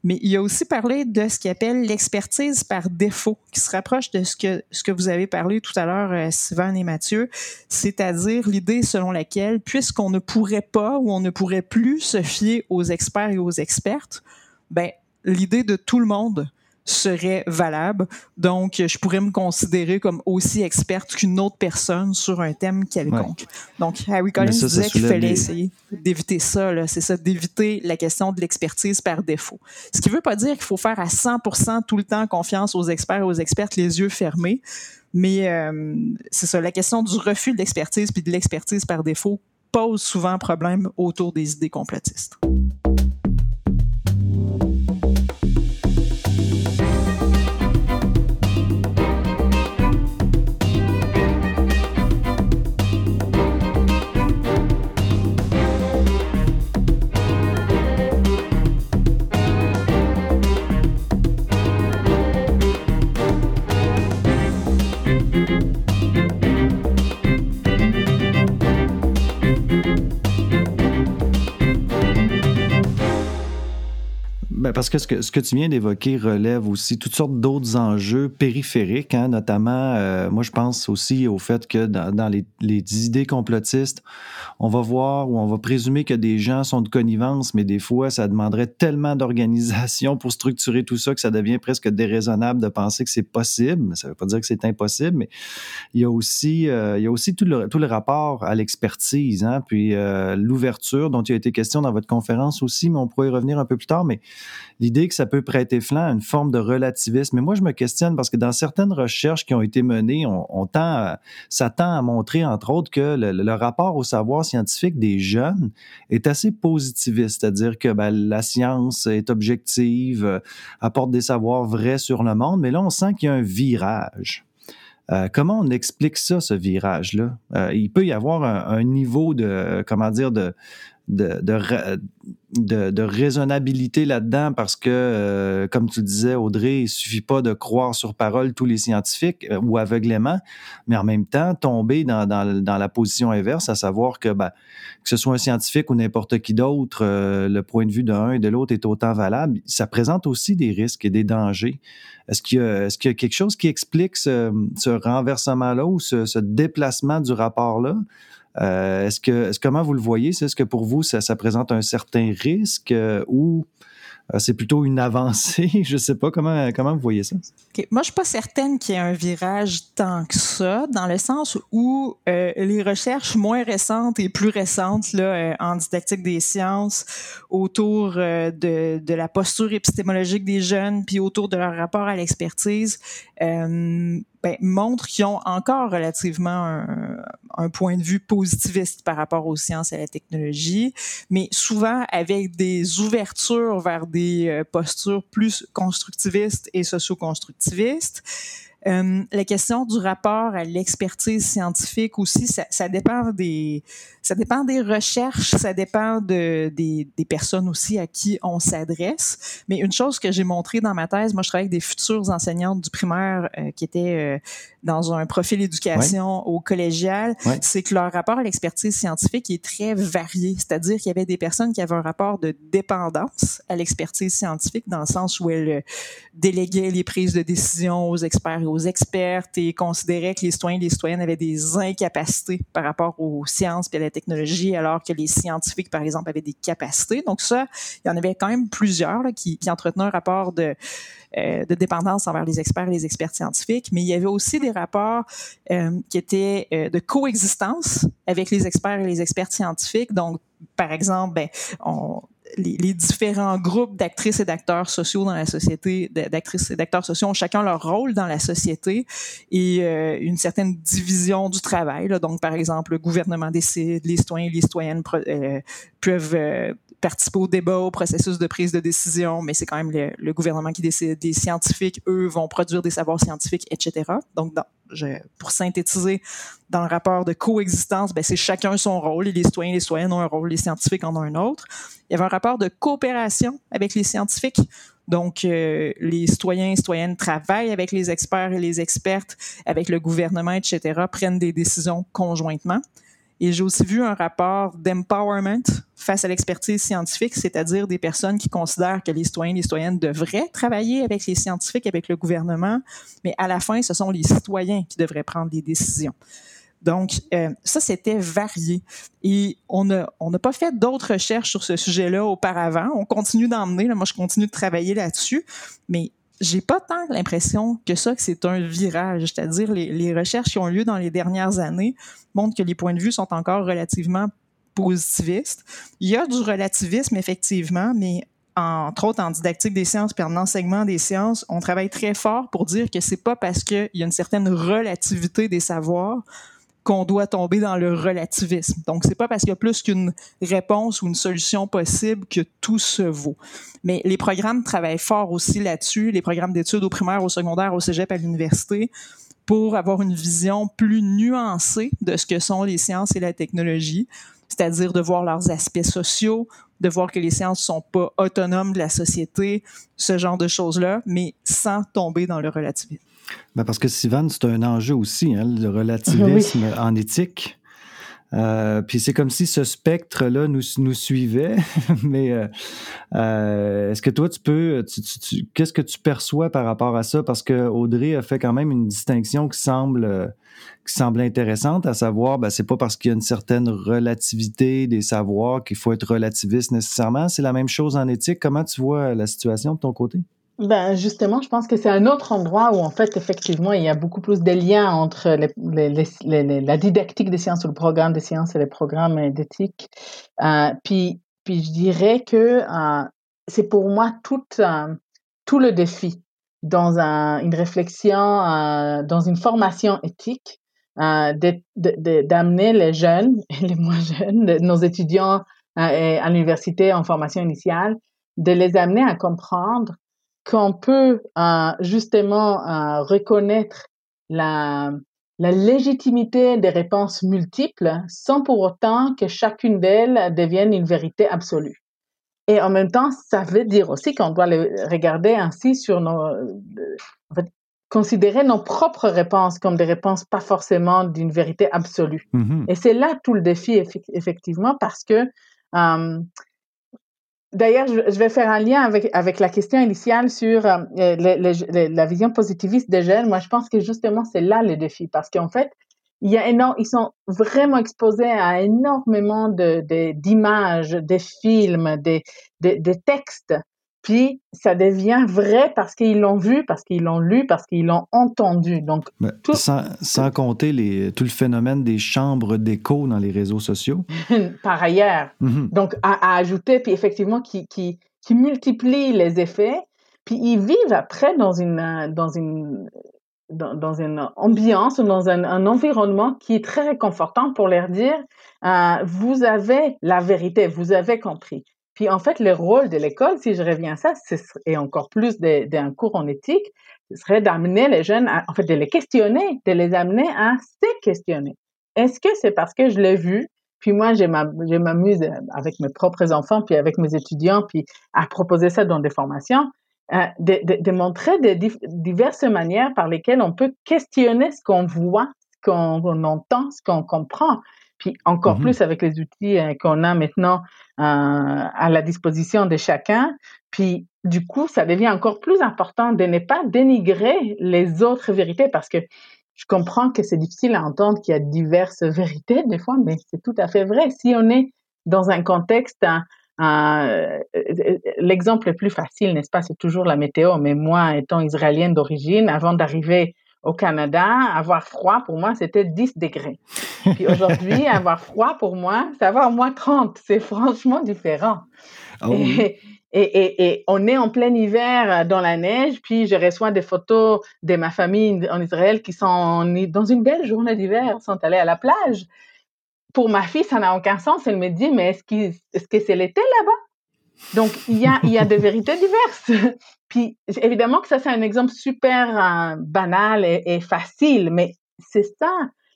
Mais il a aussi parlé de ce qu'il appelle l'expertise par défaut, qui se rapproche de ce que, ce que vous avez parlé tout à l'heure, euh, Sylvain et Mathieu, c'est-à-dire l'idée selon laquelle, puisqu'on ne pourrait pas ou on ne pourrait plus se fier aux experts et aux expertes, ben, l'idée de tout le monde serait valable. Donc, je pourrais me considérer comme aussi experte qu'une autre personne sur un thème quelconque. Donc, Harry Collins disait qu'il fallait essayer d'éviter ça. C'est ça, d'éviter la question de l'expertise par défaut. Ce qui ne veut pas dire qu'il faut faire à 100% tout le temps confiance aux experts et aux expertes les yeux fermés. Mais euh, c'est ça, la question du refus de l'expertise puis de l'expertise par défaut pose souvent problème autour des idées complotistes. Parce que ce, que ce, que tu viens d'évoquer relève aussi toutes sortes d'autres enjeux périphériques, hein, notamment, euh, moi je pense aussi au fait que dans, dans les, les, idées complotistes, on va voir ou on va présumer que des gens sont de connivence, mais des fois ça demanderait tellement d'organisation pour structurer tout ça que ça devient presque déraisonnable de penser que c'est possible. Ça ne veut pas dire que c'est impossible, mais il y a aussi, euh, il y a aussi tout, le, tout le rapport à l'expertise, hein, puis euh, l'ouverture dont il a été question dans votre conférence aussi, mais on pourrait y revenir un peu plus tard, mais l'idée que ça peut prêter flanc à une forme de relativisme. Mais moi, je me questionne parce que dans certaines recherches qui ont été menées, on, tend ça tend à montrer, entre autres, que le, rapport au savoir scientifique des jeunes est assez positiviste, c'est-à-dire que ben, la science est objective, euh, apporte des savoirs vrais sur le monde, mais là, on sent qu'il y a un virage. Euh, comment on explique ça, ce virage-là? Euh, il peut y avoir un, un niveau de, comment dire, de, de, de, raisonnabilité là-dedans parce que, euh, comme tu disais, Audrey, il suffit pas de croire sur parole tous les scientifiques euh, ou aveuglément, mais en même temps, tomber dans, dans, la position inverse, à savoir que, ben, que ce soit un scientifique ou n'importe qui d'autre, euh, le point de vue d'un et de l'autre est autant valable. Ça présente aussi des risques et des dangers. Est-ce qu'il y, y, a quelque chose qui explique ce, ce renversement-là ou ce déplacement du rapport-là? Euh, est-ce que, comment vous le voyez? Est-ce que pour vous, ça, présente un certain risque euh, ou euh, c'est plutôt une avancée? Je ne sais pas comment, vous voyez ça? Moi, je suis pas certaine qu'il y ait un virage tant que ça, dans le sens où les recherches moins récentes et plus récentes là, en didactique des sciences autour de, la posture épistémologique des jeunes, puis autour de leur rapport à l'expertise, ben, montrent qu'ils ont encore relativement un, point de vue positiviste par rapport aux sciences et à la technologie, mais souvent avec des ouvertures vers des euh, postures plus constructivistes et socio-constructivistes. Euh, la question du rapport à l'expertise scientifique aussi, ça, ça, dépend des, ça dépend des recherches, ça dépend de, des, des personnes aussi à qui on s'adresse. Mais une chose que j'ai montrée dans ma thèse, moi je travaille avec des futures enseignantes du primaire euh, qui étaient euh, dans un profil éducation au collégial, c'est que leur rapport à l'expertise scientifique est très varié. C'est-à-dire qu'il y avait des personnes qui avaient un rapport de dépendance à l'expertise scientifique dans le sens où elles déléguaient les prises de décision aux experts et aux expertes et considéraient que les citoyens et les citoyennes avaient des incapacités par rapport aux sciences et à la technologie, alors que les scientifiques, par exemple, avaient des capacités. Donc ça, il y en avait quand même plusieurs qui, qui entretenaient un rapport de euh, de dépendance envers les experts et les experts scientifiques, mais il y avait aussi des rapports euh, qui étaient euh, de coexistence avec les experts et les experts scientifiques. Donc, par exemple, ben, on, les, différents groupes d'actrices et d'acteurs sociaux dans la société, d'actrices et d'acteurs sociaux ont chacun leur rôle dans la société et euh, une certaine division du travail. Donc, par exemple, le gouvernement décide, les citoyens et les citoyennes euh, peuvent euh, participer au débat, au processus de prise de décision, mais c'est quand même le, gouvernement qui décide. Les scientifiques, eux, vont produire des savoirs scientifiques, etc. Donc, dans, pour synthétiser, dans le rapport de coexistence, ben, c'est chacun son rôle. Et les citoyens et les citoyennes ont un rôle, les scientifiques en ont un autre. Il y avait un rapport de coopération avec les scientifiques. Donc, euh, les citoyens et citoyennes travaillent avec les experts et les expertes, avec le gouvernement, etc., prennent des décisions conjointement. Et j'ai aussi vu un rapport d'empowerment face à l'expertise scientifique, c'est-à-dire des personnes qui considèrent que les citoyens et les citoyennes devraient travailler avec les scientifiques, avec le gouvernement, mais à la fin, ce sont les citoyens qui devraient prendre des décisions. Donc, euh, ça, c'était varié. Et on n'a on pas fait d'autres recherches sur ce sujet-là auparavant. On continue d'emmener, moi, je continue de travailler là-dessus, mais j'ai pas tant l'impression que ça, que c'est un virage. C'est-à-dire, les, les recherches qui ont lieu dans les dernières années montrent que les points de vue sont encore relativement positivistes. Il y a du relativisme, effectivement, mais entre autres en didactique des sciences puis en enseignement des sciences, on travaille très fort pour dire que c'est pas parce qu'il y a une certaine relativité des savoirs qu'on doit tomber dans le relativisme. Donc, c'est pas parce qu'il y a plus qu'une réponse ou une solution possible que tout se vaut. Mais les programmes travaillent fort aussi là-dessus, les programmes d'études au primaire, au secondaire, au cégep, à l'université, pour avoir une vision plus nuancée de ce que sont les sciences et la technologie, c'est-à-dire de voir leurs aspects sociaux, de voir que les sciences sont pas autonomes de la société, ce genre de choses-là, mais sans tomber dans le relativisme. Ben parce que Sivan, c'est un enjeu aussi, hein, le relativisme en éthique. Euh, puis c'est comme si ce spectre-là nous, nous suivait, mais euh, euh, est-ce que toi tu peux, qu'est-ce que tu perçois par rapport à ça? Parce que Audrey a fait quand même une distinction qui semble qui semble intéressante, à savoir, ben, c'est pas parce qu'il y a une certaine relativité des savoirs qu'il faut être relativiste nécessairement. C'est la même chose en éthique. Comment tu vois la situation de ton côté? Ben justement, je pense que c'est un autre endroit où en fait effectivement il y a beaucoup plus de liens entre la didactique des sciences ou le programme des sciences et les programmes d'éthique. Euh, puis, puis je dirais que euh, c'est pour moi tout, euh, tout le défi dans un, une réflexion, dans une formation éthique, d'amener les jeunes et les moins jeunes, nos étudiants à l'université en formation initiale, de les amener à comprendre qu'on peut euh, justement euh, reconnaître la, la légitimité des réponses multiples sans pour autant que chacune d'elles devienne une vérité absolue. Et en même temps, ça veut dire aussi qu'on doit le regarder ainsi sur nos, en fait, considérer nos propres réponses comme des réponses pas forcément d'une vérité absolue. Mm-hmm. Et c'est là tout le défi, effectivement, parce que euh, D'ailleurs, je vais faire un lien avec, avec la question initiale sur euh, la vision positiviste des jeunes. Moi, je pense que justement, c'est là le défi parce qu'en fait, il y a énorme, ils sont vraiment exposés à énormément d'images, de, de films, de, de, textes puis ça devient vrai parce qu'ils l'ont vu, parce qu'ils l'ont lu, parce qu'ils l'ont entendu. Donc, tout... sans, sans, compter les, tout le phénomène des chambres d'écho dans les réseaux sociaux. Par ailleurs. Mm-hmm. Donc, à, ajouter, puis effectivement, qui, qui, qui multiplie les effets, puis ils vivent après dans une, dans une, dans, dans une ambiance, dans un, un, environnement qui est très réconfortant pour leur dire, euh, vous avez la vérité, vous avez compris. Puis en fait, le rôle de l'école, si je reviens à ça, et encore plus d'un cours en éthique, ce serait d'amener les jeunes, à, en fait, de les questionner, de les amener à se questionner. Est-ce que c'est parce que je l'ai vu, puis moi, je m'amuse avec mes propres enfants, puis avec mes étudiants, puis à proposer ça dans des formations, euh, de, de, de, montrer diverses manières par lesquelles on peut questionner ce qu'on voit, ce qu'on entend, ce qu'on comprend. Puis encore mmh plus avec les outils euh, qu'on a maintenant euh, à la disposition de chacun. Puis du coup, ça devient encore plus important de ne pas dénigrer les autres vérités parce que je comprends que c'est difficile à entendre qu'il y a diverses vérités des fois, mais c'est tout à fait vrai. Si on est dans un contexte, euh, l'exemple le plus facile, n'est-ce pas, c'est toujours la météo. Mais moi, étant israélienne d'origine, avant d'arriver au Canada, avoir froid, pour moi, c'était 10 degrés. Puis aujourd'hui, avoir froid, pour moi, c'est avoir moins 30. C'est franchement différent. Ah et, et, et, on est en plein hiver dans la neige, puis je reçois des photos de ma famille en Israël qui sont dans une belle journée d'hiver, sont allés à la plage. Pour ma fille, ça n'a aucun sens. Elle me dit, mais est-ce, est-ce que c'est l'été là-bas? Donc, il y a, il y a des vérités diverses. Puis, évidemment que ça, c'est un exemple super euh, banal et, facile, mais c'est ça,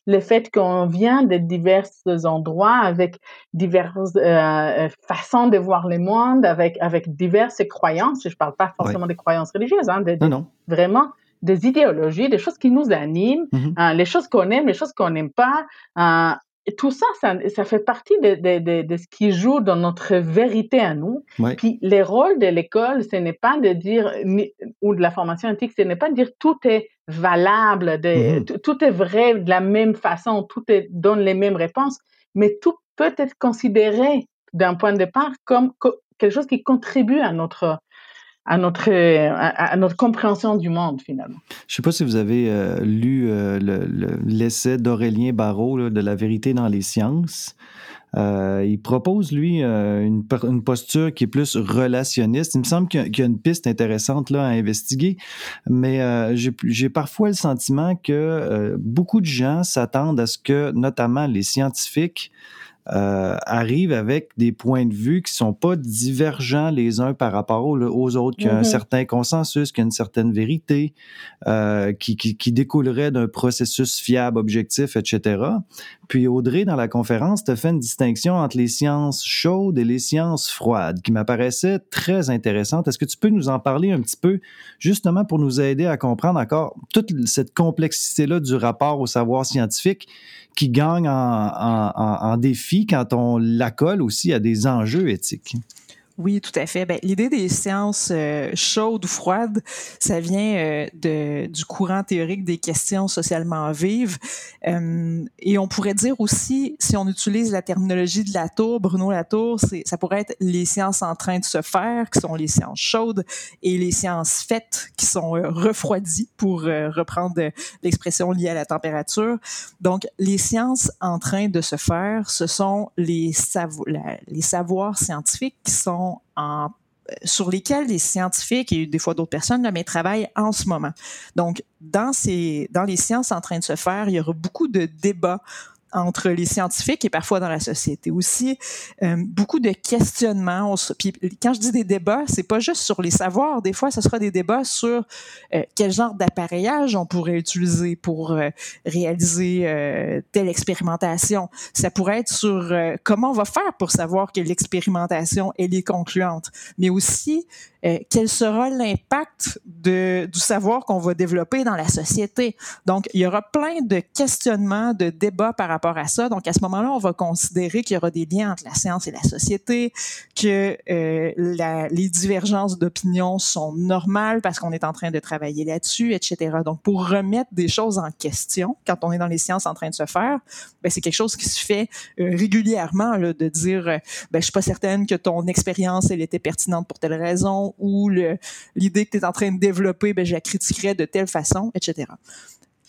le fait qu'on vient de divers endroits avec diverses euh, euh, façons de voir le monde, avec, avec diverses croyances. Je ne parle pas forcément des croyances religieuses, hein, non, vraiment des idéologies, des choses qui nous animent, mm-hmm. les choses qu'on aime, les choses qu'on n'aime pas, tout ça, ça, fait partie de, ce qui joue dans notre vérité à nous. Puis les rôles de l'école, ce n'est pas de dire, ou de la formation antique, ce n'est pas de dire tout est valable, de, mm-hmm. tout est vrai de la même façon, tout est, donne les mêmes réponses, mais tout peut être considéré d'un point de départ comme quelque chose qui contribue à notre, à notre, à, notre compréhension du monde, finalement. Je ne sais pas si vous avez euh, lu euh, l'essai d'Aurélien Barrault de La vérité dans les sciences. Euh, il propose, lui, une, posture qui est plus relationniste. Il me semble qu'il y, a une piste intéressante là, à investiguer, mais j'ai parfois le sentiment que beaucoup de gens s'attendent à ce que, notamment les scientifiques, euh, arrivent avec des points de vue qui sont pas divergents les uns par rapport aux, autres, qu'il y a un mm-hmm. certain consensus, qu'il y a une certaine vérité, euh, qui, qui, qui, découlerait d'un processus fiable, objectif, etc. Puis Audrey, dans la conférence, te fait une distinction entre les sciences chaudes et les sciences froides, qui m'apparaissait très intéressante. Est-ce que tu peux nous en parler un petit peu, justement pour nous aider à comprendre encore toute cette complexité-là du rapport au savoir scientifique qui gagne en, défi quand on l'accole aussi à des enjeux éthiques. Oui, tout à fait. Ben, l'idée des sciences euh, chaudes ou froides, ça vient euh, du courant théorique des questions socialement vives. Euh, et on pourrait dire aussi, si on utilise la terminologie de Latour, Bruno Latour, ça pourrait être les sciences en train de se faire, qui sont les sciences chaudes, et les sciences faites, qui sont refroidies, pour reprendre l'expression liée à la température. Donc, les sciences en train de se faire, ce sont les savoirs scientifiques qui sont euh, sur lesquels les scientifiques et des fois d'autres personnes mais travaillent en ce moment. Donc, dans, ces, dans les sciences en train de se faire, il y aura beaucoup de débats entre les scientifiques et parfois dans la société aussi, euh, beaucoup de questionnements. puis quand je dis des débats, c'est pas juste sur les savoirs. Des fois, ce sera des débats sur euh, quel genre d'appareillage on pourrait utiliser pour euh, réaliser telle expérimentation. Ça pourrait être sur comment on va faire pour savoir que l'expérimentation est concluante, mais aussi quel sera l'impact du savoir qu'on va développer dans la société. Donc, il y aura plein de questionnements, de débats par rapport à ça. Donc, à ce moment-là, on va considérer qu'il y aura des liens entre la science et la société, que euh, les divergences d'opinion sont normales parce qu'on est en train de travailler là-dessus, etc. Donc, pour remettre des choses en question, quand on est dans les sciences en train de se faire, ben, c'est quelque chose qui se fait euh, régulièrement, de dire, ben, je suis pas certaine que ton expérience, elle était pertinente pour telle raison, ou l'idée que tu es en train de développer, ben, je la critiquerais de telle façon, etc.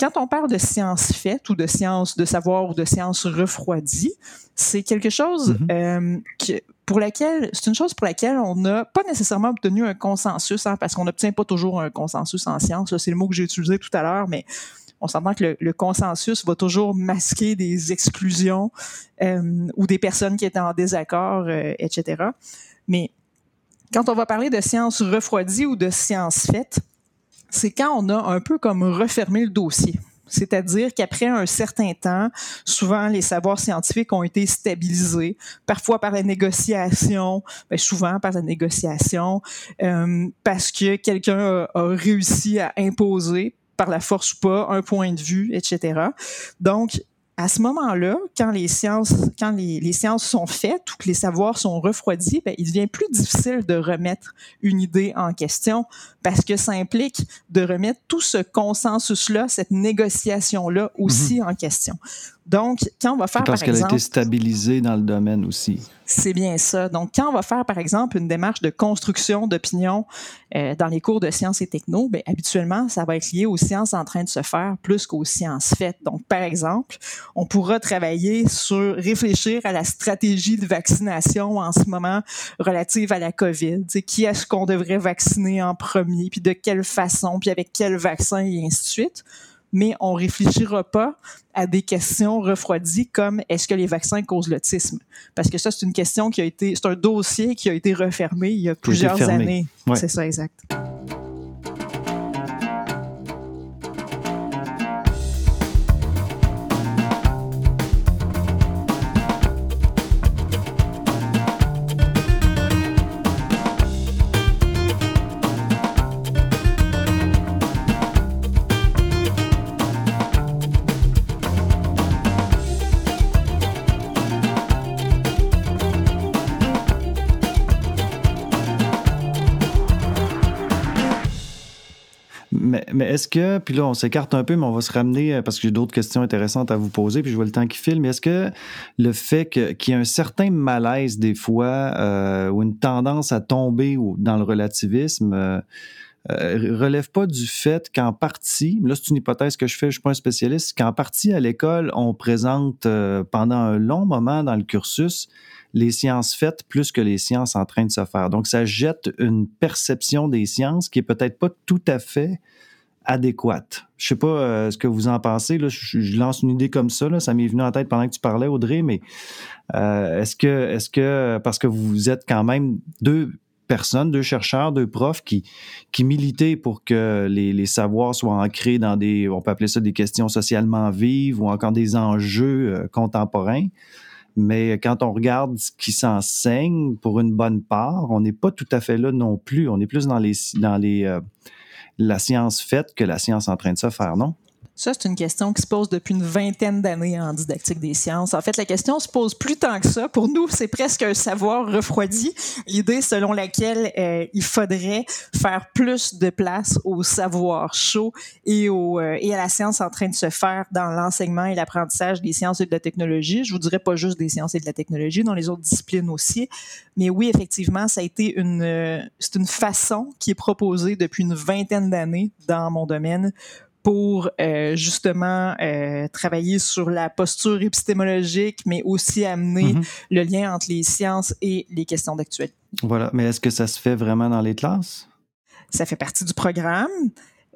Quand on parle de sciences faites ou de sciences de savoir ou de sciences refroidies, c'est quelque chose mm-hmm. euh, que, pour laquelle c'est une chose pour laquelle on n'a pas nécessairement obtenu un consensus, hein, parce qu'on n'obtient pas toujours un consensus en science. C'est le mot que j'ai utilisé tout à l'heure, mais on s'entend que le, consensus va toujours masquer des exclusions euh, ou des personnes qui étaient en désaccord, euh, etc. Mais quand on va parler de sciences refroidies ou de sciences faites, c'est quand on a un peu comme refermé le dossier. C'est-à-dire qu'après un certain temps, souvent les savoirs scientifiques ont été stabilisés, parfois par la négociation, ben souvent par la négociation, euh, parce que quelqu'un a, réussi à imposer par la force ou pas un point de vue, etc. Donc, à ce moment-là, quand les sciences, quand les, sciences sont faites ou que les savoirs sont refroidis, ben, il devient plus difficile de remettre une idée en question parce que ça implique de remettre tout ce consensus-là, cette négociation-là aussi mhm. en question. Donc, quand on va faire, parce qu'elle a été stabilisée dans le domaine aussi. C'est bien ça. Donc, quand on va faire, par exemple, une démarche de construction d'opinion euh, dans les cours de sciences et techno, bien, habituellement, ça va être lié aux sciences en train de se faire plus qu'aux sciences faites. Donc, par exemple, on pourra travailler sur réfléchir à la stratégie de vaccination en ce moment relative à la COVID. T'sais, qui est-ce qu'on devrait vacciner en premier, puis de quelle façon, puis avec quel vaccin, et ainsi de suite mais on réfléchira pas à des questions refroidies comme est-ce que les vaccins causent l'autisme? Parce que ça, c'est une question qui a été, c'est un dossier qui a été refermé il y a plusieurs années. C'est ça, exact. Mais, est-ce que, puis là, on s'écarte un peu, mais on va se ramener euh, parce que j'ai d'autres questions intéressantes à vous poser, puis je vois le temps qui file. Mais est-ce que le fait qu'il y ait un certain malaise des fois euh, ou une tendance à tomber dans le relativisme euh, relève pas du fait qu'en partie, là c'est une hypothèse que je fais, je suis pas un spécialiste, qu'en partie à l'école, on présente pendant un long moment dans le cursus les sciences faites plus que les sciences en train de se faire. Donc, ça jette une perception des sciences qui est peut-être pas tout à fait adéquate. Je sais pas euh, ce que vous en pensez. Là, je, lance une idée comme ça. Là, ça m'est venu en tête pendant que tu parlais, Audrey, mais euh, est-ce que, est-ce que, parce que vous êtes quand même deux personnes, deux chercheurs, deux profs qui, militaient pour que les, savoirs soient ancrés dans des, on peut appeler ça des questions socialement vives ou encore des enjeux euh, contemporains. Mais quand on regarde ce qui s'enseigne pour une bonne part, on n'est pas tout à fait là non plus. On est plus dans les dans les la science faite que la science en train de se faire, non? Ça, c'est une question qui se pose depuis une vingtaine d'années en didactique des sciences. En fait, la question se pose plus tant que ça. Pour nous, c'est presque un savoir refroidi. L'idée selon laquelle euh, il faudrait faire plus de place au savoir chaud euh, et à la science en train de se faire dans l'enseignement et l'apprentissage des sciences et de la technologie. Je vous dirais pas juste des sciences et de la technologie, dans les autres disciplines aussi. Mais oui, effectivement, ça a été une, euh, c'est une façon qui est proposée depuis une vingtaine d'années dans mon domaine pour euh, justement euh, travailler sur la posture épistémologique, mais aussi amener mm-hmm. le lien entre les sciences et les questions d'actualité. Voilà, mais est-ce que ça se fait vraiment dans les classes? Ça fait partie du programme.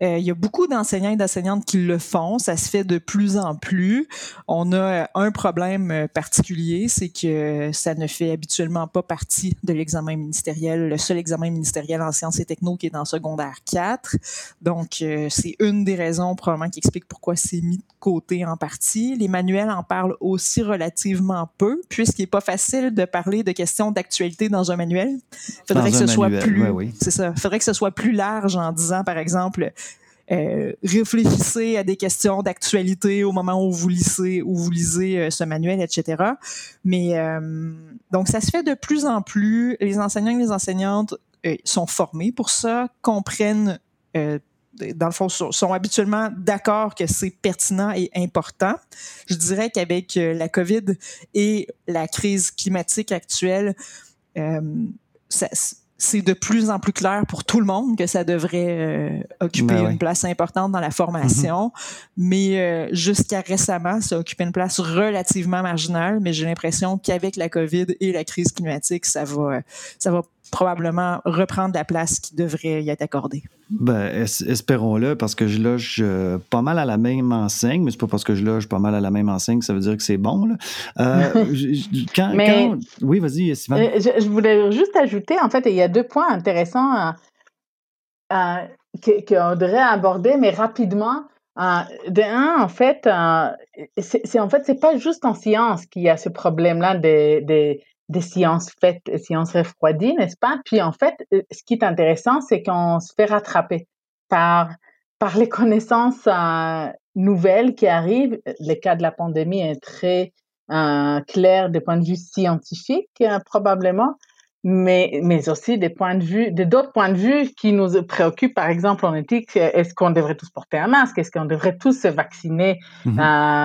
Euh, il y a beaucoup d'enseignants et d'enseignantes qui le font. Ça se fait de plus en plus. On a euh, un problème euh, particulier, c'est que ça ne fait habituellement pas partie de l'examen ministériel, le seul examen ministériel en sciences et techno qui est en secondaire 4. Donc, c'est une des raisons probablement qui explique pourquoi c'est mis de côté en partie. Les manuels en parlent aussi relativement peu, puisqu'il n'est pas facile de parler de questions d'actualité dans un manuel. Faudrait que ce soit plus, c'est ça. Faudrait que ce soit plus large en disant, par exemple, euh, réfléchissez à des questions d'actualité au moment où vous lisez, où vous lisez euh, ce manuel, etc. Mais euh, donc, ça se fait de plus en plus. Les enseignants et les enseignantes sont formés pour ça, comprennent dans le fond, sont, habituellement d'accord que c'est pertinent et important. Je dirais qu'avec la COVID et la crise climatique actuelle, ça, c'est de plus en plus clair pour tout le monde que ça devrait euh, occuper ben une place importante dans la formation. Mm-hmm. Mais euh, jusqu'à récemment, ça occupait une place relativement marginale. Mais j'ai l'impression qu'avec la COVID et la crise climatique, ça va, ça va probablement reprendre la place qui devrait y être accordée. Ben, espérons-le, parce que je loge euh, pas mal à la même enseigne, mais c'est pas parce que je loge pas mal à la même enseigne que ça veut dire que c'est bon. Là. Euh, quand, Oui, vas-y, Sylvain. Euh, je, voulais juste ajouter, en fait, il y a deux points intéressants qu'Audrey a abordés, mais rapidement. de un, en fait, c'est en fait, c'est pas juste en science qu'il y a ce problème-là des, des, des sciences faites, des sciences refroidies, n'est-ce pas? Puis en fait, euh, ce qui est intéressant, c'est qu'on se fait rattraper par, par les connaissances euh, nouvelles qui arrivent. Le cas de la pandémie est très euh, clair des points de vue scientifiques, probablement, mais, mais aussi des points de vue, d'autres points de vue qui nous préoccupent, par exemple en éthique, est-ce qu'on devrait tous porter un masque, est-ce qu'on devrait tous se vacciner, mmh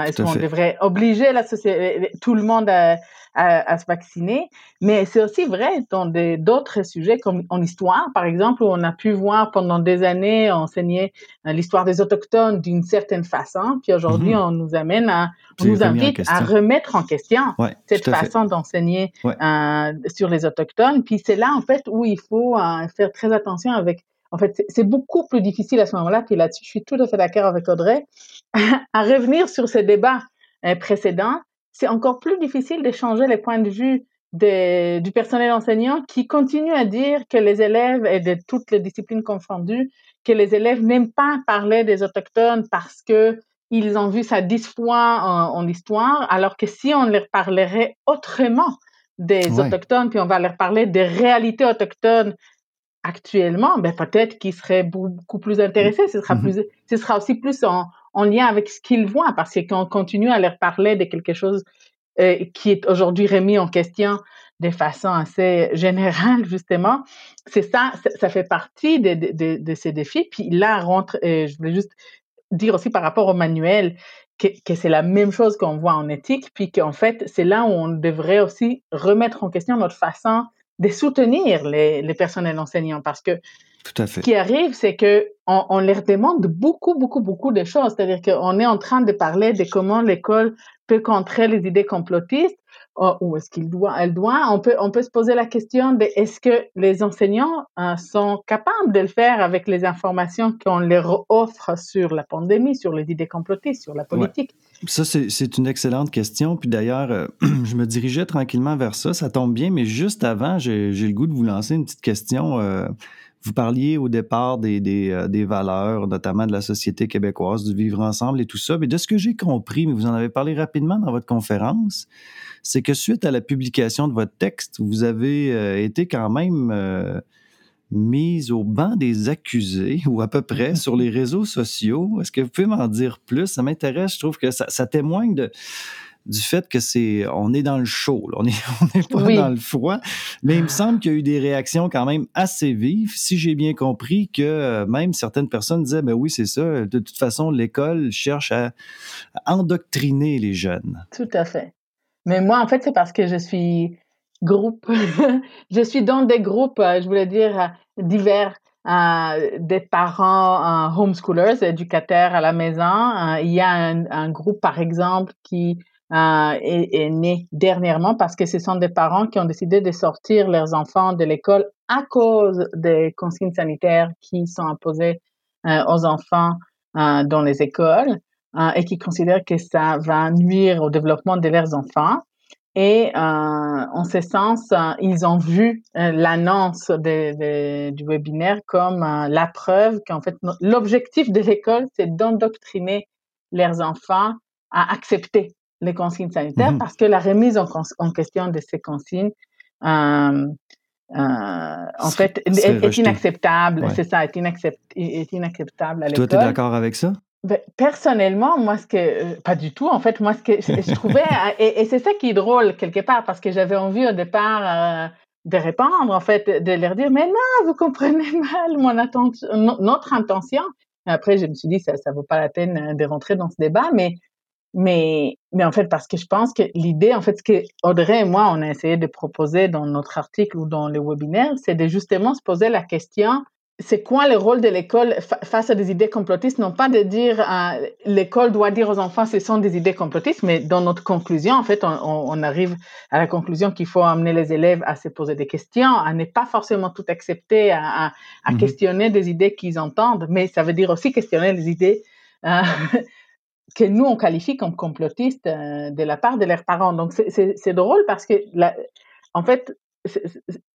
est-ce qu'on devrait obliger la société, tout le monde à, à, se vacciner. Mais c'est aussi vrai dans d'autres sujets comme en histoire, par exemple, où on a pu voir pendant des années enseigner euh, l'histoire des autochtones d'une certaine façon, puis aujourd'hui mm-hmm. on nous amène à, on nous invite à remettre en question cette façon d'enseigner euh, sur les autochtones. Puis c'est là en fait où il faut euh, faire très attention avec en fait, c'est beaucoup plus difficile à ce moment-là, puis là-dessus, je suis tout à fait d'accord avec Audrey, à revenir sur ces débats précédents c'est encore plus difficile de changer les points de vue du personnel enseignant qui continue à dire que les élèves, et de toutes les disciplines confondues, que les élèves n'aiment pas parler des autochtones parce que ils ont vu ça dix fois en, histoire, alors que si on leur parlerait autrement des autochtones, puis on va leur parler des réalités autochtones actuellement, ben peut-être qu'ils seraient beaucoup plus intéressés. Ce sera, plus, ce sera aussi plus en, en lien avec ce qu'ils voient, parce qu'on continue à leur parler de quelque chose euh, qui est aujourd'hui remis en question de façon assez générale, justement. C'est ça, ça fait partie de, de, de, ces défis. Puis là, rentre, euh, je voulais juste dire aussi par rapport au manuel que, que c'est la même chose qu'on voit en éthique, puis qu'en fait, c'est là où on devrait aussi remettre en question notre façon de soutenir les, les personnels enseignants parce que tout à fait. Ce qui arrive, c'est que on, on, leur demande beaucoup, beaucoup, beaucoup de choses. C'est-à-dire qu'on est en train de parler de comment l'école peut contrer les idées complotistes, oh, ou est-ce qu'il doit, elle doit. On peut, on peut se poser la question de est-ce que les enseignants euh, sont capables de le faire avec les informations qu'on leur offre sur la pandémie, sur les idées complotistes, sur la politique? Ça, c'est une excellente question. Puis d'ailleurs, euh, je me dirigeais tranquillement vers ça. Ça tombe bien, mais juste avant, j'ai le goût de vous lancer une petite question. Euh, vous parliez au départ des, euh, des, valeurs, notamment de la société québécoise, du vivre ensemble et tout ça. Mais de ce que j'ai compris, mais vous en avez parlé rapidement dans votre conférence, c'est que suite à la publication de votre texte, vous avez euh, été quand même euh, mise au banc des accusés, ou à peu près, sur les réseaux sociaux. Est-ce que vous pouvez m'en dire plus? Ça m'intéresse. Je trouve que ça, ça témoigne de du fait que c'est on est dans le chaud, on n'est on est pas dans le froid. Mais il me semble qu'il y a eu des réactions quand même assez vives. Si j'ai bien compris que euh, même certaines personnes disaient ben oui c'est ça. De toute façon l'école cherche à, endoctriner les jeunes. Tout à fait. Mais moi en fait c'est parce que je suis groupe, je suis dans des groupes, euh, je voulais dire euh, divers. des parents homeschoolers, éducateurs à la maison. il y a un, un, groupe, par exemple, qui euh, est, né dernièrement parce que ce sont des parents qui ont décidé de sortir leurs enfants de l'école à cause des consignes sanitaires qui sont imposées euh, aux enfants euh, dans les écoles et qui considèrent que ça va nuire au développement de leurs enfants. Et en ce sens, ils ont vu l'annonce du webinaire comme la preuve qu'en fait, l'objectif de l'école, c'est d'endoctriner leurs enfants à accepter les consignes sanitaires parce que la remise en, question de ces consignes, euh, euh, en fait, est, inacceptable. C'est ça, est, est inacceptable à l'école. Toi, tu es d'accord avec ça? Ben, personnellement, moi, ce que, euh, pas du tout, en fait, moi, ce que je, trouvais, et, c'est ça qui est drôle quelque part, parce que j'avais envie au départ de répondre, en fait, de leur dire, mais non, vous comprenez mal mon notre intention. Après, je me suis dit, ça ne vaut pas la peine de rentrer dans ce débat, mais mais, mais en fait, parce que je pense que l'idée, en fait, ce que Audrey et moi, on a essayé de proposer dans notre article ou dans le webinaire, c'est de justement se poser la question, c'est quoi le rôle de l'école face à des idées complotistes? Non pas de dire euh, l'école doit dire aux enfants ce sont des idées complotistes, mais dans notre conclusion, en fait, on, on arrive à la conclusion qu'il faut amener les élèves à se poser des questions, à ne pas forcément tout accepter, à, à, mmh questionner des idées qu'ils entendent, mais ça veut dire aussi questionner les idées euh, que nous, on qualifie comme complotistes euh, de la part de leurs parents. Donc, c'est drôle parce que, en fait,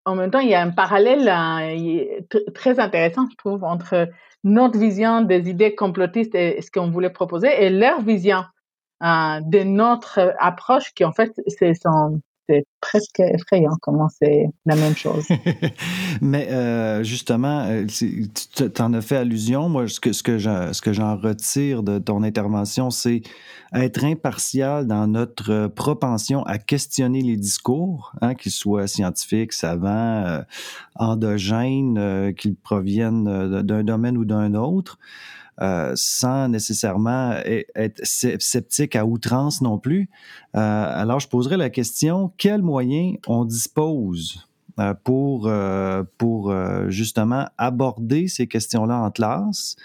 en même temps, il y a un parallèle euh, très intéressant, je trouve, entre notre vision des idées complotistes et ce qu'on voulait proposer et leur vision euh, de notre approche qui, en fait, c'est son, c'est presque effrayant comment c'est la même chose. Mais euh, justement, euh, tu en as fait allusion. Moi, ce que, ce que, j'en retire de ton intervention, c'est être impartial dans notre propension à questionner les discours, hein, qu'ils soient scientifiques, savants, euh, endogènes, qu'ils proviennent d'un domaine ou d'un autre. Euh, sans nécessairement être sceptique à outrance non plus. Euh, alors, je poserai la question, quels moyens on dispose euh, pour, pour justement aborder ces questions-là en classe?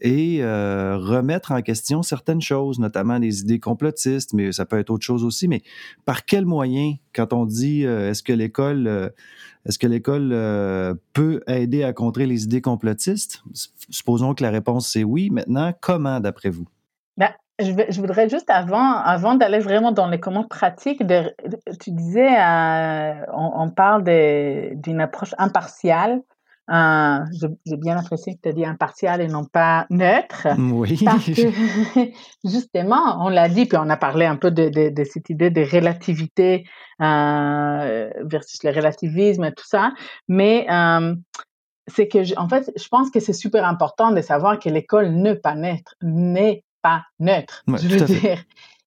Et remettre en question certaines choses, notamment les idées complotistes, mais ça peut être autre chose aussi. Mais par quels moyens, quand on dit est-ce que l'école est-ce que l'école euh, peut aider à contrer les idées complotistes? Supposons que la réponse c'est oui. Maintenant, comment d'après vous? Ben, je, voudrais juste avant, avant d'aller vraiment dans les comment pratiques, tu disais, euh, on, parle d'une approche impartiale. Euh, j'ai bien apprécié que tu as dit impartial et non pas neutre. Oui. Parce que, justement, on l'a dit, puis on a parlé un peu de, de, cette idée de relativité euh, versus le relativisme et tout ça. Mais euh, c'est que, en fait, je pense que c'est super important de savoir que l'école n'est pas neutre, n'est pas neutre, je veux dire.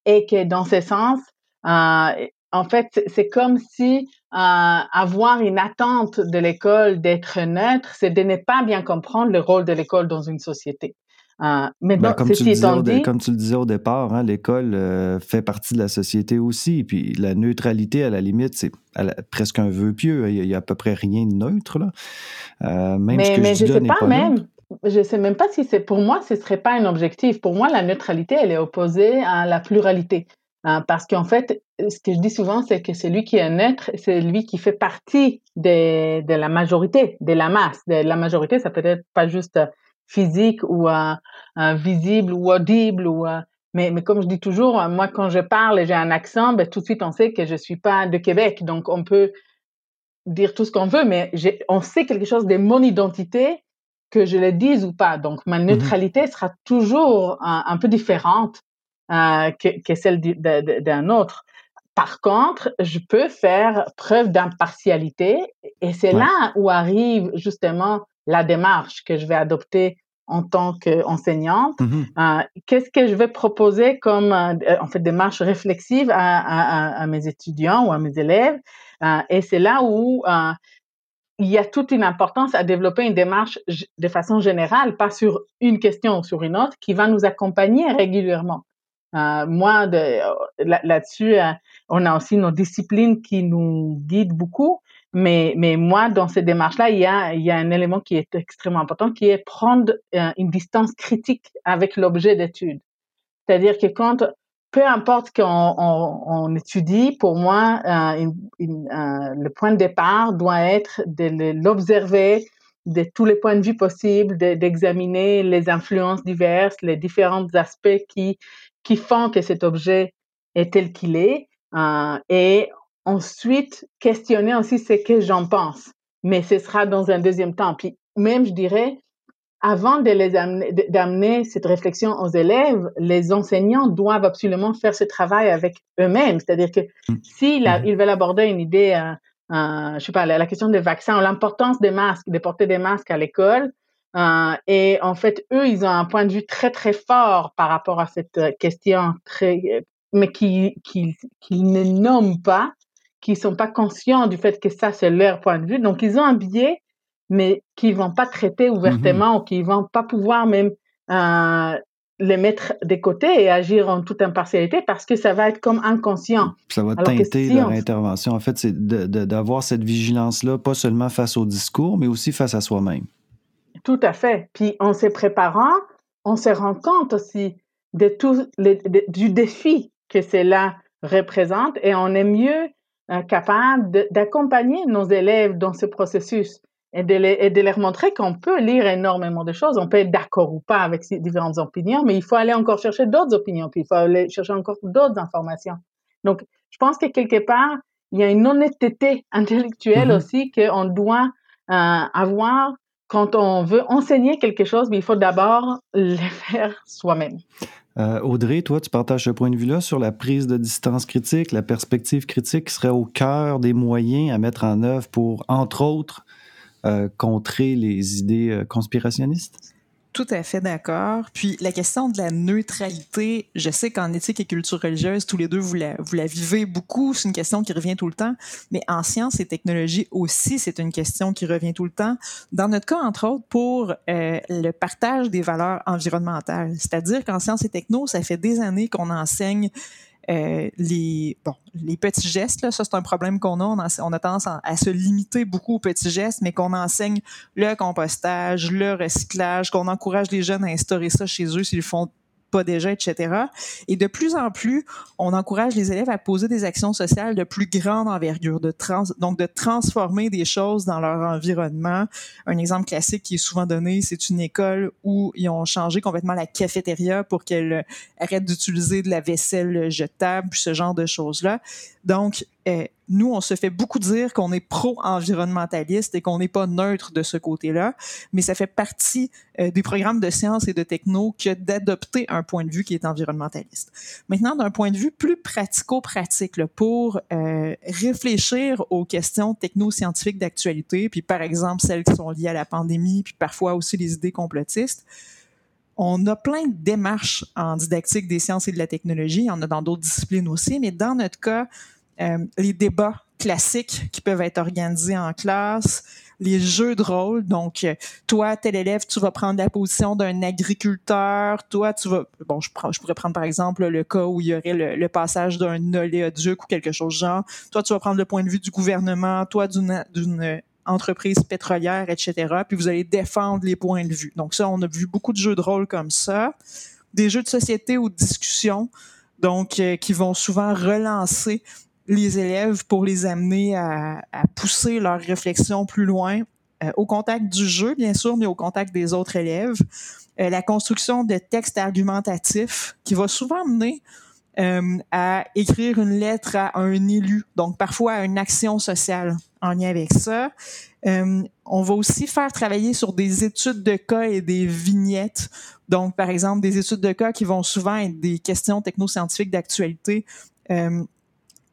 Et que dans ce sens, euh, en fait, c'est comme si euh, avoir une attente de l'école d'être neutre, c'est de ne pas bien comprendre le rôle de l'école dans une société. Euh, mais ben, comme, tu dit, comme, tu le disais au départ, hein, l'école euh, fait partie de la société aussi. Puis la neutralité, à la limite, c'est presque un vœu pieux. Il n'y a, à peu près rien de neutre. Là. Même mais, ce que mais je, ne sais pas, même. Je sais même pas si c'est pour moi, ce serait pas un objectif. Pour moi, la neutralité, elle est opposée à la pluralité. Hein, parce qu'en fait, ce que je dis souvent, c'est que celui qui est neutre, c'est lui qui fait partie de, de la majorité, de la masse. De la majorité, ça peut être pas juste physique ou euh, euh, visible ou audible ou euh, mais, mais comme je dis toujours, moi quand je parle et j'ai un accent, ben, tout de suite on sait que je suis pas de Québec, donc on peut dire tout ce qu'on veut, mais on sait quelque chose de mon identité que je le dise ou pas. Donc ma mmh neutralité sera toujours un, peu différente que, que, celle d'un autre. Par contre, je peux faire preuve d'impartialité et c'est là où arrive justement la démarche que je vais adopter en tant qu'enseignante. Mm-hmm. Euh, qu'est-ce que je vais proposer comme euh, en fait démarche réflexive à, à, mes étudiants ou à mes élèves? Euh, Et c'est là où il y a toute une importance à développer une démarche de façon générale, pas sur une question ou sur une autre, qui va nous accompagner régulièrement. Moi, là-dessus, on a aussi nos disciplines qui nous guident beaucoup. Mais, mais moi, dans ces démarches-là, il y a, y a un élément qui est extrêmement important, qui est prendre euh, une distance critique avec l'objet d'étude. C'est-à-dire que quand, peu importe qu'on on, étudie, pour moi, euh, euh, le point de départ doit être de l'observer de tous les points de vue possibles, d'examiner les influences diverses, les différents aspects qui, qui font que cet objet est tel qu'il est. Euh, et ensuite questionner aussi ce que j'en pense. Mais ce sera dans un deuxième temps. Puis même, je dirais, avant de les amener, d'amener cette réflexion aux élèves, les enseignants doivent absolument faire ce travail avec eux-mêmes. C'est-à-dire que mmh. s'ils mmh. ils veulent aborder une idée, euh, euh, je sais pas, la, question des vaccins, l'importance des masques, de porter des masques à l'école, euh, et en fait, eux, ils ont un point de vue très, très fort par rapport à cette question, très, mais qui, qui, qui ne nomment pas qui sont pas conscients du fait que ça, c'est leur point de vue. Donc, ils ont un biais, mais qu'ils vont pas traiter ouvertement mm-hmm. ou qu'ils vont pas pouvoir même euh, les mettre de côté et agir en toute impartialité parce que ça va être comme inconscient. Ça va teinter leur intervention. En fait, c'est d'avoir cette vigilance-là, pas seulement face au discours, mais aussi face à soi-même. Tout à fait. Puis en se préparant, on se rend compte aussi de tout du défi que cela représente et on est mieux euh, capable d'accompagner nos élèves dans ce processus et de, les, et de leur montrer qu'on peut lire énormément de choses. On peut être d'accord ou pas avec ces différentes opinions, mais il faut aller encore chercher d'autres opinions, puis il faut aller chercher encore d'autres informations. Donc, je pense que quelque part, il y a une honnêteté intellectuelle mm-hmm. aussi qu'on doit euh, avoir quand on veut enseigner quelque chose, il faut d'abord le faire soi-même. Euh, Audrey, toi, tu partages ce point de vue-là sur la prise de distance critique, la perspective critique qui serait au cœur des moyens à mettre en œuvre pour, entre autres, euh, contrer les idées euh, conspirationnistes? Tout à fait d'accord. Puis la question de la neutralité, je sais qu'en éthique et culture religieuse, tous les deux, vous la, vous la vivez beaucoup. C'est une question qui revient tout le temps. Mais en sciences et technologies aussi, c'est une question qui revient tout le temps. Dans notre cas, entre autres, pour euh, le partage des valeurs environnementales. C'est-à-dire qu'en sciences et techno, ça fait des années qu'on enseigne euh, les, bon, les petits gestes, là, ça c'est un problème qu'on a. On, a tendance à, se limiter beaucoup aux petits gestes, mais qu'on enseigne le compostage, le recyclage, qu'on encourage les jeunes à instaurer ça chez eux s'ils font déjà, etc. Et de plus en plus, on encourage les élèves à poser des actions sociales de plus grande envergure, de trans, donc de transformer des choses dans leur environnement. Un exemple classique qui est souvent donné, c'est une école où ils ont changé complètement la cafétéria pour qu'elle arrête d'utiliser de la vaisselle jetable, ce genre de choses-là. Donc, euh, nous, on se fait beaucoup dire qu'on est pro-environnementaliste et qu'on n'est pas neutre de ce côté-là, mais ça fait partie euh, des programmes de sciences et de techno que d'adopter un point de vue qui est environnementaliste. Maintenant, d'un point de vue plus pratico-pratique, pour euh, réfléchir aux questions techno-scientifiques d'actualité, puis par exemple celles qui sont liées à la pandémie, puis parfois aussi les idées complotistes, on a plein de démarches en didactique des sciences et de la technologie, y en a dans d'autres disciplines aussi, mais dans notre cas, les débats classiques qui peuvent être organisés en classe, les jeux de rôle. Donc, euh, toi, tel élève, tu vas prendre la position d'un agriculteur. Toi, tu vas... Bon, je, pourrais prendre, par exemple, le cas où il y aurait le, passage d'un oléoduc ou quelque chose genre. Toi, tu vas prendre le point de vue du gouvernement. Toi, d'une entreprise pétrolière, etc. Puis vous allez défendre les points de vue. Donc ça, on a vu beaucoup de jeux de rôle comme ça. Des jeux de société ou de discussion, donc euh, qui vont souvent relancer les élèves pour les amener à, pousser leur réflexion plus loin euh, au contact du jeu, bien sûr, mais au contact des autres élèves. Euh, la construction de textes argumentatifs qui va souvent mener euh, à écrire une lettre à un élu, donc parfois à une action sociale en lien avec ça. on va aussi faire travailler sur des études de cas et des vignettes. Donc, par exemple, des études de cas qui vont souvent être des questions technoscientifiques d'actualité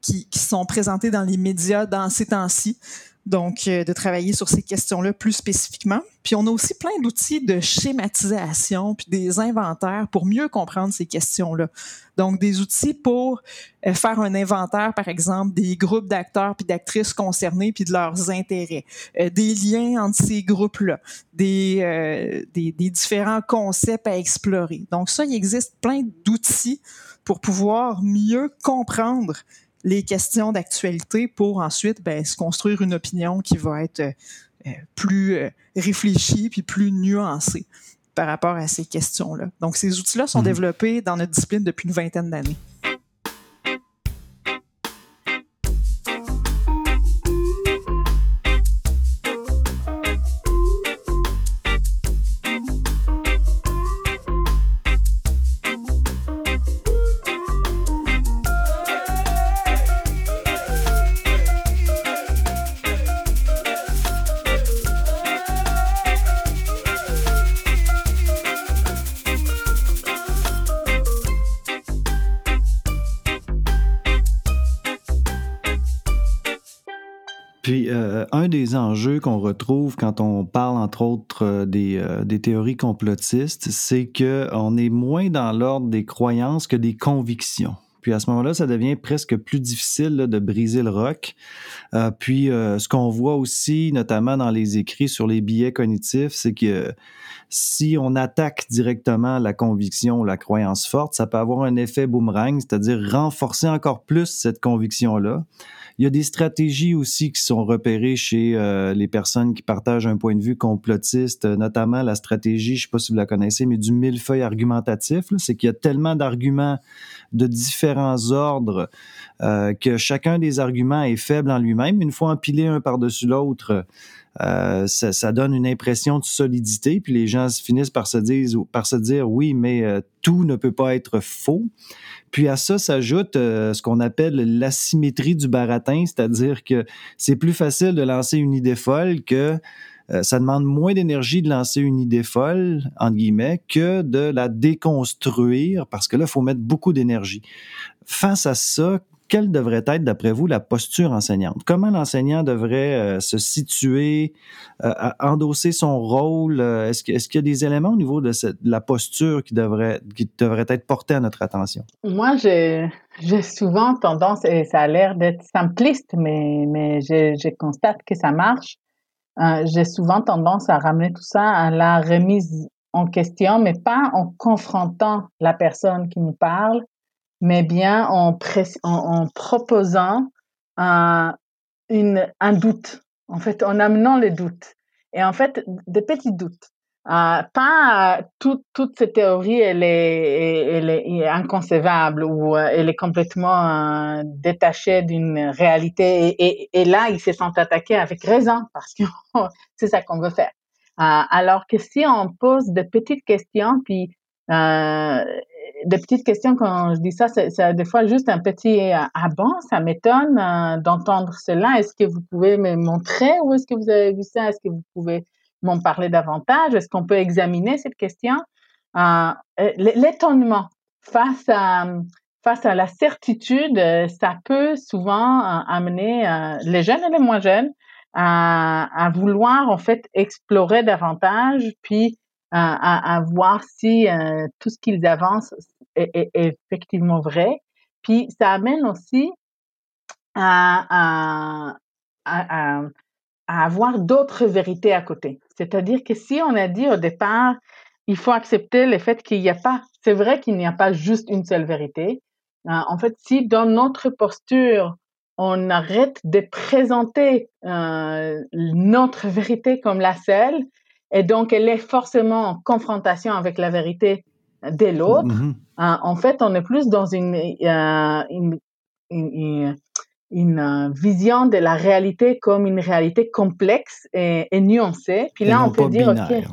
qui, sont présentés dans les médias dans ces temps-ci. Donc, euh, de travailler sur ces questions-là plus spécifiquement. Puis, on a aussi plein d'outils de schématisation puis des inventaires pour mieux comprendre ces questions-là. Donc, des outils pour euh, faire un inventaire, par exemple, des groupes d'acteurs puis d'actrices concernés puis de leurs intérêts, euh, des liens entre ces groupes-là, des, des différents concepts à explorer. Donc, ça, il existe plein d'outils pour pouvoir mieux comprendre les questions d'actualité pour ensuite ben, se construire une opinion qui va être euh, euh, plus euh, réfléchie puis plus nuancée par rapport à ces questions-là. Donc, ces outils-là sont mmh. développés dans notre discipline depuis une vingtaine d'années. Des enjeux qu'on retrouve quand on parle, entre autres, euh, des, euh, des théories complotistes, c'est qu'on est moins dans l'ordre des croyances que des convictions. Puis à ce moment-là, ça devient presque plus difficile de briser le roc. Euh, puis ce qu'on voit aussi, notamment dans les écrits sur les billets cognitifs, c'est que si on attaque directement la conviction ou la croyance forte, ça peut avoir un effet boomerang, c'est-à-dire renforcer encore plus cette conviction-là. Il y a des stratégies aussi qui sont repérées chez euh, les personnes qui partagent un point de vue complotiste, euh, notamment la stratégie, je ne sais pas si vous la connaissez, mais du millefeuille argumentatif. C'est qu'il y a tellement d'arguments de différents ordres euh, que chacun des arguments est faible en lui-même. Une fois empilé un par-dessus l'autre, ça, ça, donne une impression de solidité, puis les gens finissent par se dire, oui, mais tout ne peut pas être faux. Puis à ça s'ajoute euh, ce qu'on appelle l'asymétrie du baratin, c'est-à-dire que c'est plus facile de lancer une idée folle que euh, ça demande moins d'énergie de lancer une idée folle, entre guillemets, que de la déconstruire, parce que là, il faut mettre beaucoup d'énergie. Face à ça, quelle devrait être, d'après vous, la posture enseignante? Comment l'enseignant devrait euh, se situer, euh, endosser son rôle? Euh, est-ce, qu'il y a des éléments au niveau de, la posture qui devrait, qui devrait être portés à notre attention? Moi, j'ai, souvent tendance, et ça a l'air d'être simpliste, mais, mais je constate que ça marche. j'ai souvent tendance à ramener tout ça à la remise en question, mais pas en confrontant la personne qui nous parle, mais bien en, en, proposant un, une, un doute, en fait, en amenant les doutes. Et en fait, des petits doutes. Euh, pas euh, toute toute cette théorie elle est, elle est inconcevable ou euh, elle est complètement euh, détachée d'une réalité et, et, là ils se sont attaqués avec raison parce que c'est ça qu'on veut faire alors que si on pose de petites questions puis des petites questions quand je dis ça, c'est des fois juste un petit ah bon, ça m'étonne euh, d'entendre cela. Est-ce que vous pouvez me montrer où est-ce que vous avez vu ça? Est-ce que vous pouvez m'en parler davantage? Est-ce qu'on peut examiner cette question? Euh, L'étonnement face à face à la certitude, ça peut souvent euh, amener les jeunes et les moins jeunes à, à vouloir en fait explorer davantage, puis à, à, voir si euh, tout ce qu'ils avancent est, est, effectivement vrai. Puis ça amène aussi à, à, à avoir d'autres vérités à côté. C'est-à-dire que si on a dit au départ, il faut accepter le fait qu'il n'y a pas, c'est vrai qu'il n'y a pas juste une seule vérité. Euh, en fait, si dans notre posture, on arrête de présenter euh, notre vérité comme la seule, et donc elle est forcément en confrontation avec la vérité de l'autre, mm-hmm. euh, en fait, on est plus dans une, une, une, une, vision de la réalité comme une réalité complexe et, nuancée. Puis là, on peut dire, OK.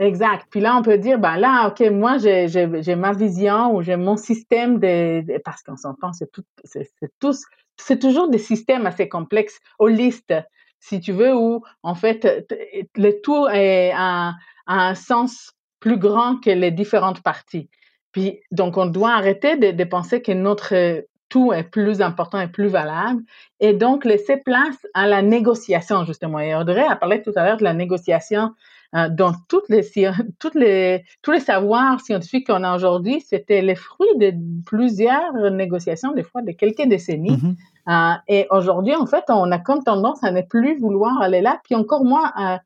Exact. Puis là, on peut dire, ben là, OK, moi, j'ai ma vision ou j'ai mon système de, parce qu'on s'entend, c'est tout, c'est tous, c'est toujours des systèmes assez complexes, holistes, si tu veux, où, en fait, le tout est à, un sens plus grand que les différentes parties. Puis, donc, on doit arrêter de, de penser que notre tout est plus important et plus valable, et donc laisser place à la négociation, justement. Et Audrey a parlé tout à l'heure de la négociation euh, dans toutes les, toutes les, tous les savoirs scientifiques qu'on a aujourd'hui, c'était le fruit de plusieurs négociations, des fois de quelques décennies. Mm-hmm. Euh, et aujourd'hui, en fait, on a comme tendance à ne plus vouloir aller là, puis encore moins euh,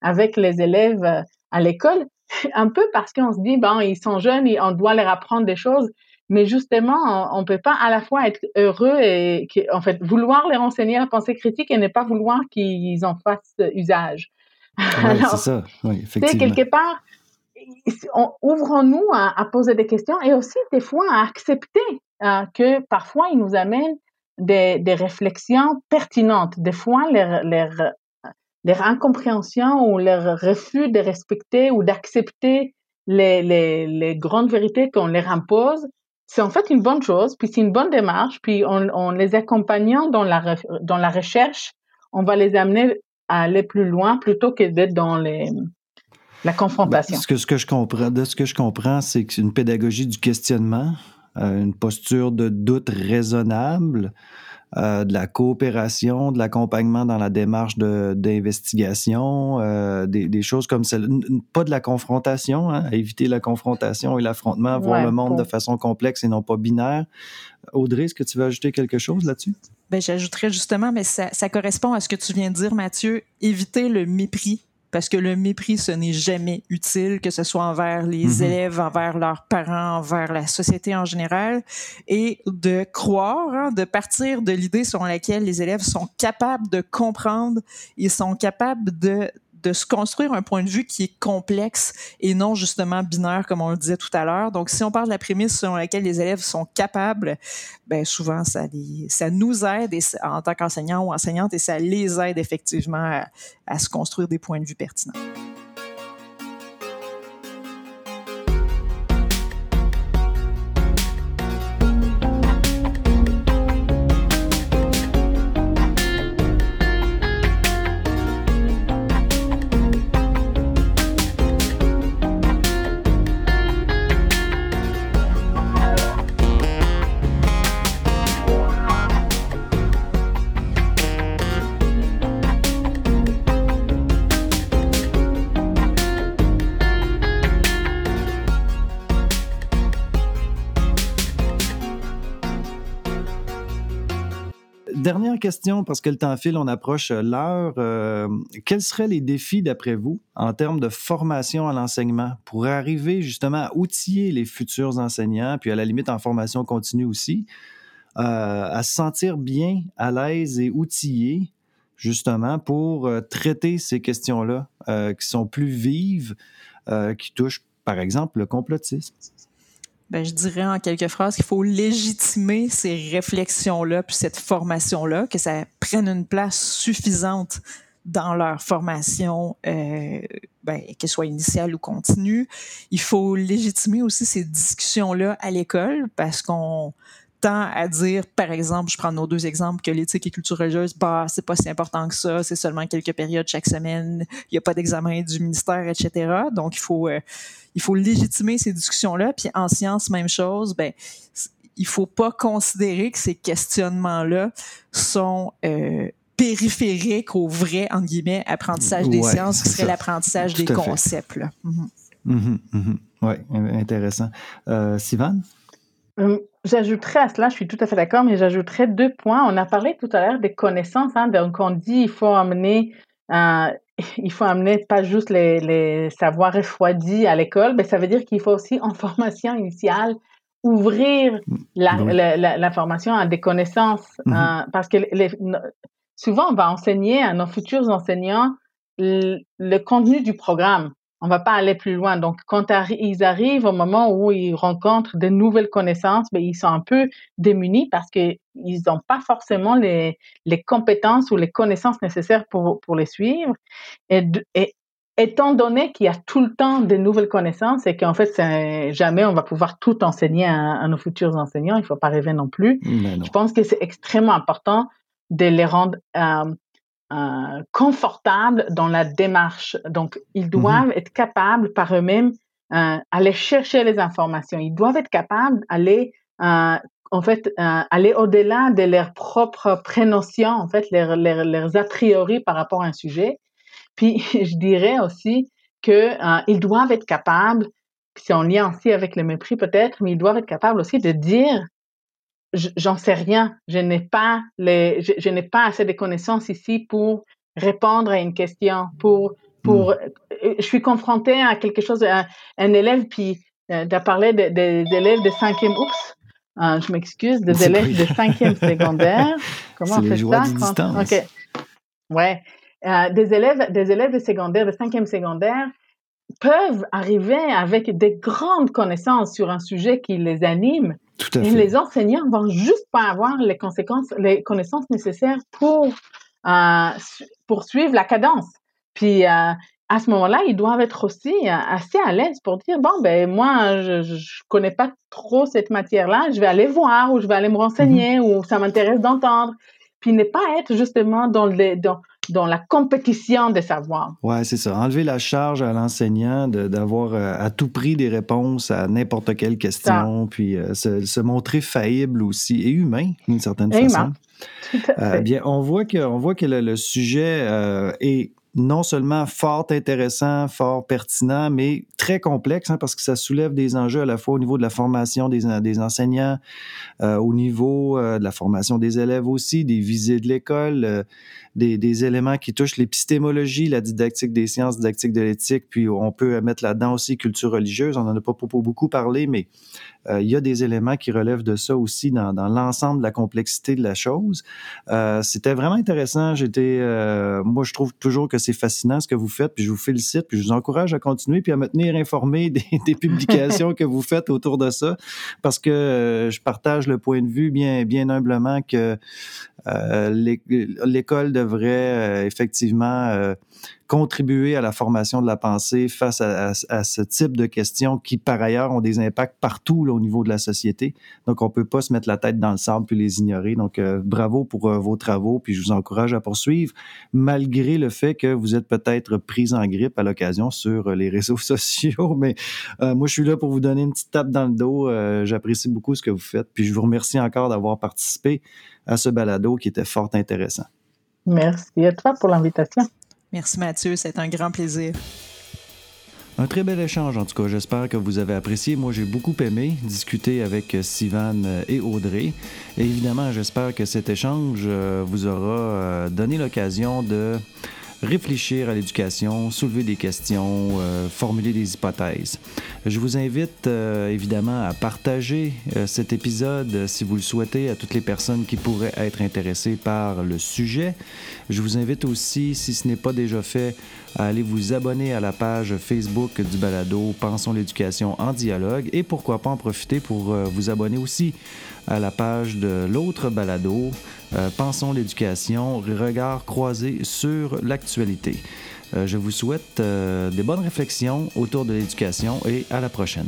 avec les élèves à l'école, un peu parce qu'on se dit, bon, ils sont jeunes et on doit leur apprendre des choses, mais justement, on ne peut pas à la fois être heureux et, en fait, vouloir leur enseigner la pensée critique et ne pas vouloir qu'ils en fassent usage. C'est ça, oui, effectivement. Quelque part, ouvrons-nous à, poser des questions et aussi des fois à accepter euh, que parfois ils nous amènent des, des réflexions pertinentes. Des fois, leur, leur, leur incompréhension ou leur refus de respecter ou d'accepter les, les, les, grandes vérités qu'on leur impose, c'est en fait une bonne chose, puis c'est une bonne démarche, puis en, en les accompagnant dans la, dans la recherche, on va les amener à aller plus loin plutôt que d'être dans les, la confrontation. Ben, ce, que, ce que je comprends, de ce que je comprends, c'est que c'est une pédagogie du questionnement, euh, une posture de doute raisonnable, euh, de la coopération, de l'accompagnement dans la démarche d'investigation, euh, des, des, choses comme celle Pas de la confrontation, hein, éviter la confrontation et l'affrontement, voir le monde de façon complexe et non pas binaire. Audrey, est-ce que tu veux ajouter quelque chose là-dessus? Ben, j'ajouterais justement, mais ça, ça correspond à ce que tu viens de dire, Mathieu, éviter le mépris parce que le mépris, ce n'est jamais utile, que ce soit envers les mhm. élèves, envers leurs parents, envers la société en général, et de croire, hein, de partir de l'idée selon laquelle les élèves sont capables de comprendre, ils sont capables de de se construire un point de vue qui est complexe et non justement binaire, comme on le disait tout à l'heure. Donc, si on parle de la prémisse selon laquelle les élèves sont capables, ben souvent, ça, ça nous aide en tant qu'enseignants ou enseignantes et ça les aide effectivement à se construire des points de vue pertinents. Question, parce que le temps file, on approche euh, l'heure. Euh, quels seraient les défis, d'après vous, en termes de formation à l'enseignement pour arriver justement à outiller les futurs enseignants, puis à la limite en formation continue aussi, euh, à se sentir bien, à l'aise et outillés justement pour traiter ces questions-là qui sont plus vives, qui touchent par exemple le complotisme? Ben, je dirais en quelques phrases qu'il faut légitimer ces réflexions-là, puis cette formation-là, que ça prenne une place suffisante dans leur formation, euh, ben, qu'elle soit initiale ou continue. Il faut légitimer aussi ces discussions-là à l'école parce qu'on à dire, par exemple, je prends nos deux exemples, que l'éthique et culture religieuse, bah, c'est pas si important que ça, c'est seulement quelques périodes chaque semaine, il n'y a pas d'examen du ministère, etc. Donc, il faut, euh, il faut légitimer ces discussions-là. Puis en sciences, même chose, ben, il faut pas considérer que ces questionnements-là sont euh, périphériques au vrai, entre guillemets, apprentissage des sciences, qui serait l'apprentissage des concepts. Là. Mm-hmm. Mm-hmm. Mm-hmm. Oui, intéressant. Euh, Sivan? J'ajouterais à cela, je suis tout à fait d'accord, mais j'ajouterais deux points. On a parlé tout à l'heure des connaissances, hein, donc on dit il faut amener, euh, il faut amener pas juste les, les savoirs refroidis à l'école, mais ça veut dire qu'il faut aussi en formation initiale ouvrir la, formation à des connaissances, mm-hmm. parce que les, souvent on va enseigner à nos futurs enseignants le contenu du programme on va pas aller plus loin. Donc, quand ils arrivent au moment où ils rencontrent de nouvelles connaissances, ben, ils sont un peu démunis parce qu'ils n'ont pas forcément les, les, compétences ou les connaissances nécessaires pour, pour les suivre. Et, étant donné qu'il y a tout le temps de nouvelles connaissances et qu'en fait, jamais on va pouvoir tout enseigner à, nos futurs enseignants, il ne faut pas rêver non plus. Je pense que c'est extrêmement important de les rendre euh, euh, confortables dans la démarche. Donc, ils doivent mm-hmm. être capables par eux-mêmes euh, aller chercher les informations. Ils doivent être capables d'aller, euh, en fait, euh, aller au-delà de leurs propres prénotions, en fait, leurs, leurs, a priori par rapport à un sujet. Puis, je dirais aussi qu'ils doivent être capables, c'est en lien aussi avec le mépris peut-être, mais ils doivent être capables aussi de dire j'en sais rien. Je n'ai pas les, je, n'ai pas assez de connaissances ici pour répondre à une question, pour, pour, hmm. euh, je suis confrontée à quelque chose, un, un élève, puis euh, de parler des de, élèves de cinquième, oups, euh, je m'excuse, des élèves de cinquième secondaire. Comment on fait ça? OK. Ouais. Euh, des élèves, des élèves de secondaire, de cinquième secondaire, peuvent arriver avec des grandes connaissances sur un sujet qui les anime, et les enseignants vont juste pas avoir les conséquences, les connaissances nécessaires pour euh, poursuivre la cadence. Puis euh, à ce moment-là, ils doivent être aussi euh, assez à l'aise pour dire bon ben moi je, je connais pas trop cette matière-là, je vais aller voir ou je vais aller me renseigner mm-hmm. ou ça m'intéresse d'entendre. Puis ne pas être justement dans le dans dans la compétition de savoir. Oui, c'est ça. Enlever la charge à l'enseignant d'avoir euh, à tout prix des réponses à n'importe quelle question, puis euh, se, montrer faillible aussi et humain d'une certaine façon. Euh, bien, on voit que, on voit que le, sujet est non seulement fort intéressant, fort pertinent, mais très complexe, hein, parce que ça soulève des enjeux à la fois au niveau de la formation des, enseignants, au niveau de la formation des élèves aussi, des visées de l'école, des, éléments qui touchent l'épistémologie, la didactique des sciences, didactique de l'éthique, puis on peut mettre là-dedans aussi culture religieuse. On n'en a pas, beaucoup parlé, mais euh, il y a des éléments qui relèvent de ça aussi dans, l'ensemble de la complexité de la chose. Euh, c'était vraiment intéressant. J'étais, euh, moi, je trouve toujours que c'est fascinant ce que vous faites, puis je vous félicite, puis je vous encourage à continuer, puis à me tenir informé des, publications que vous faites autour de ça, parce que je partage le point de vue bien, bien humblement que l'école de devrait euh, effectivement euh, contribuer à la formation de la pensée face à, ce type de questions qui, par ailleurs, ont des impacts partout au niveau de la société. Donc, on peut pas se mettre la tête dans le sable puis les ignorer. Donc, euh, bravo pour vos travaux, puis je vous encourage à poursuivre, malgré le fait que vous êtes peut-être pris en grippe à l'occasion sur les réseaux sociaux. Mais moi, je suis là pour vous donner une petite tape dans le dos. J'apprécie beaucoup ce que vous faites, puis je vous remercie encore d'avoir participé à ce balado qui était fort intéressant. Merci à toi pour l'invitation. Merci Mathieu, c'est un grand plaisir. Un très bel échange en tout cas, j'espère que vous avez apprécié. Moi j'ai beaucoup aimé discuter avec Sivan et Audrey. Et évidemment, j'espère que cet échange euh, vous aura euh, donné l'occasion de réfléchir à l'éducation, soulever des questions, euh, formuler des hypothèses. Je vous invite euh, évidemment à partager euh, cet épisode si vous le souhaitez à toutes les personnes qui pourraient être intéressées par le sujet. Je vous invite aussi, si ce n'est pas déjà fait, à aller vous abonner à la page Facebook du balado Pensons l'éducation en dialogue et pourquoi pas en profiter pour vous abonner aussi à la page de l'autre balado, euh, pensons l'éducation, regard croisé sur l'actualité. Euh, je vous souhaite euh, des bonnes réflexions autour de l'éducation et à la prochaine.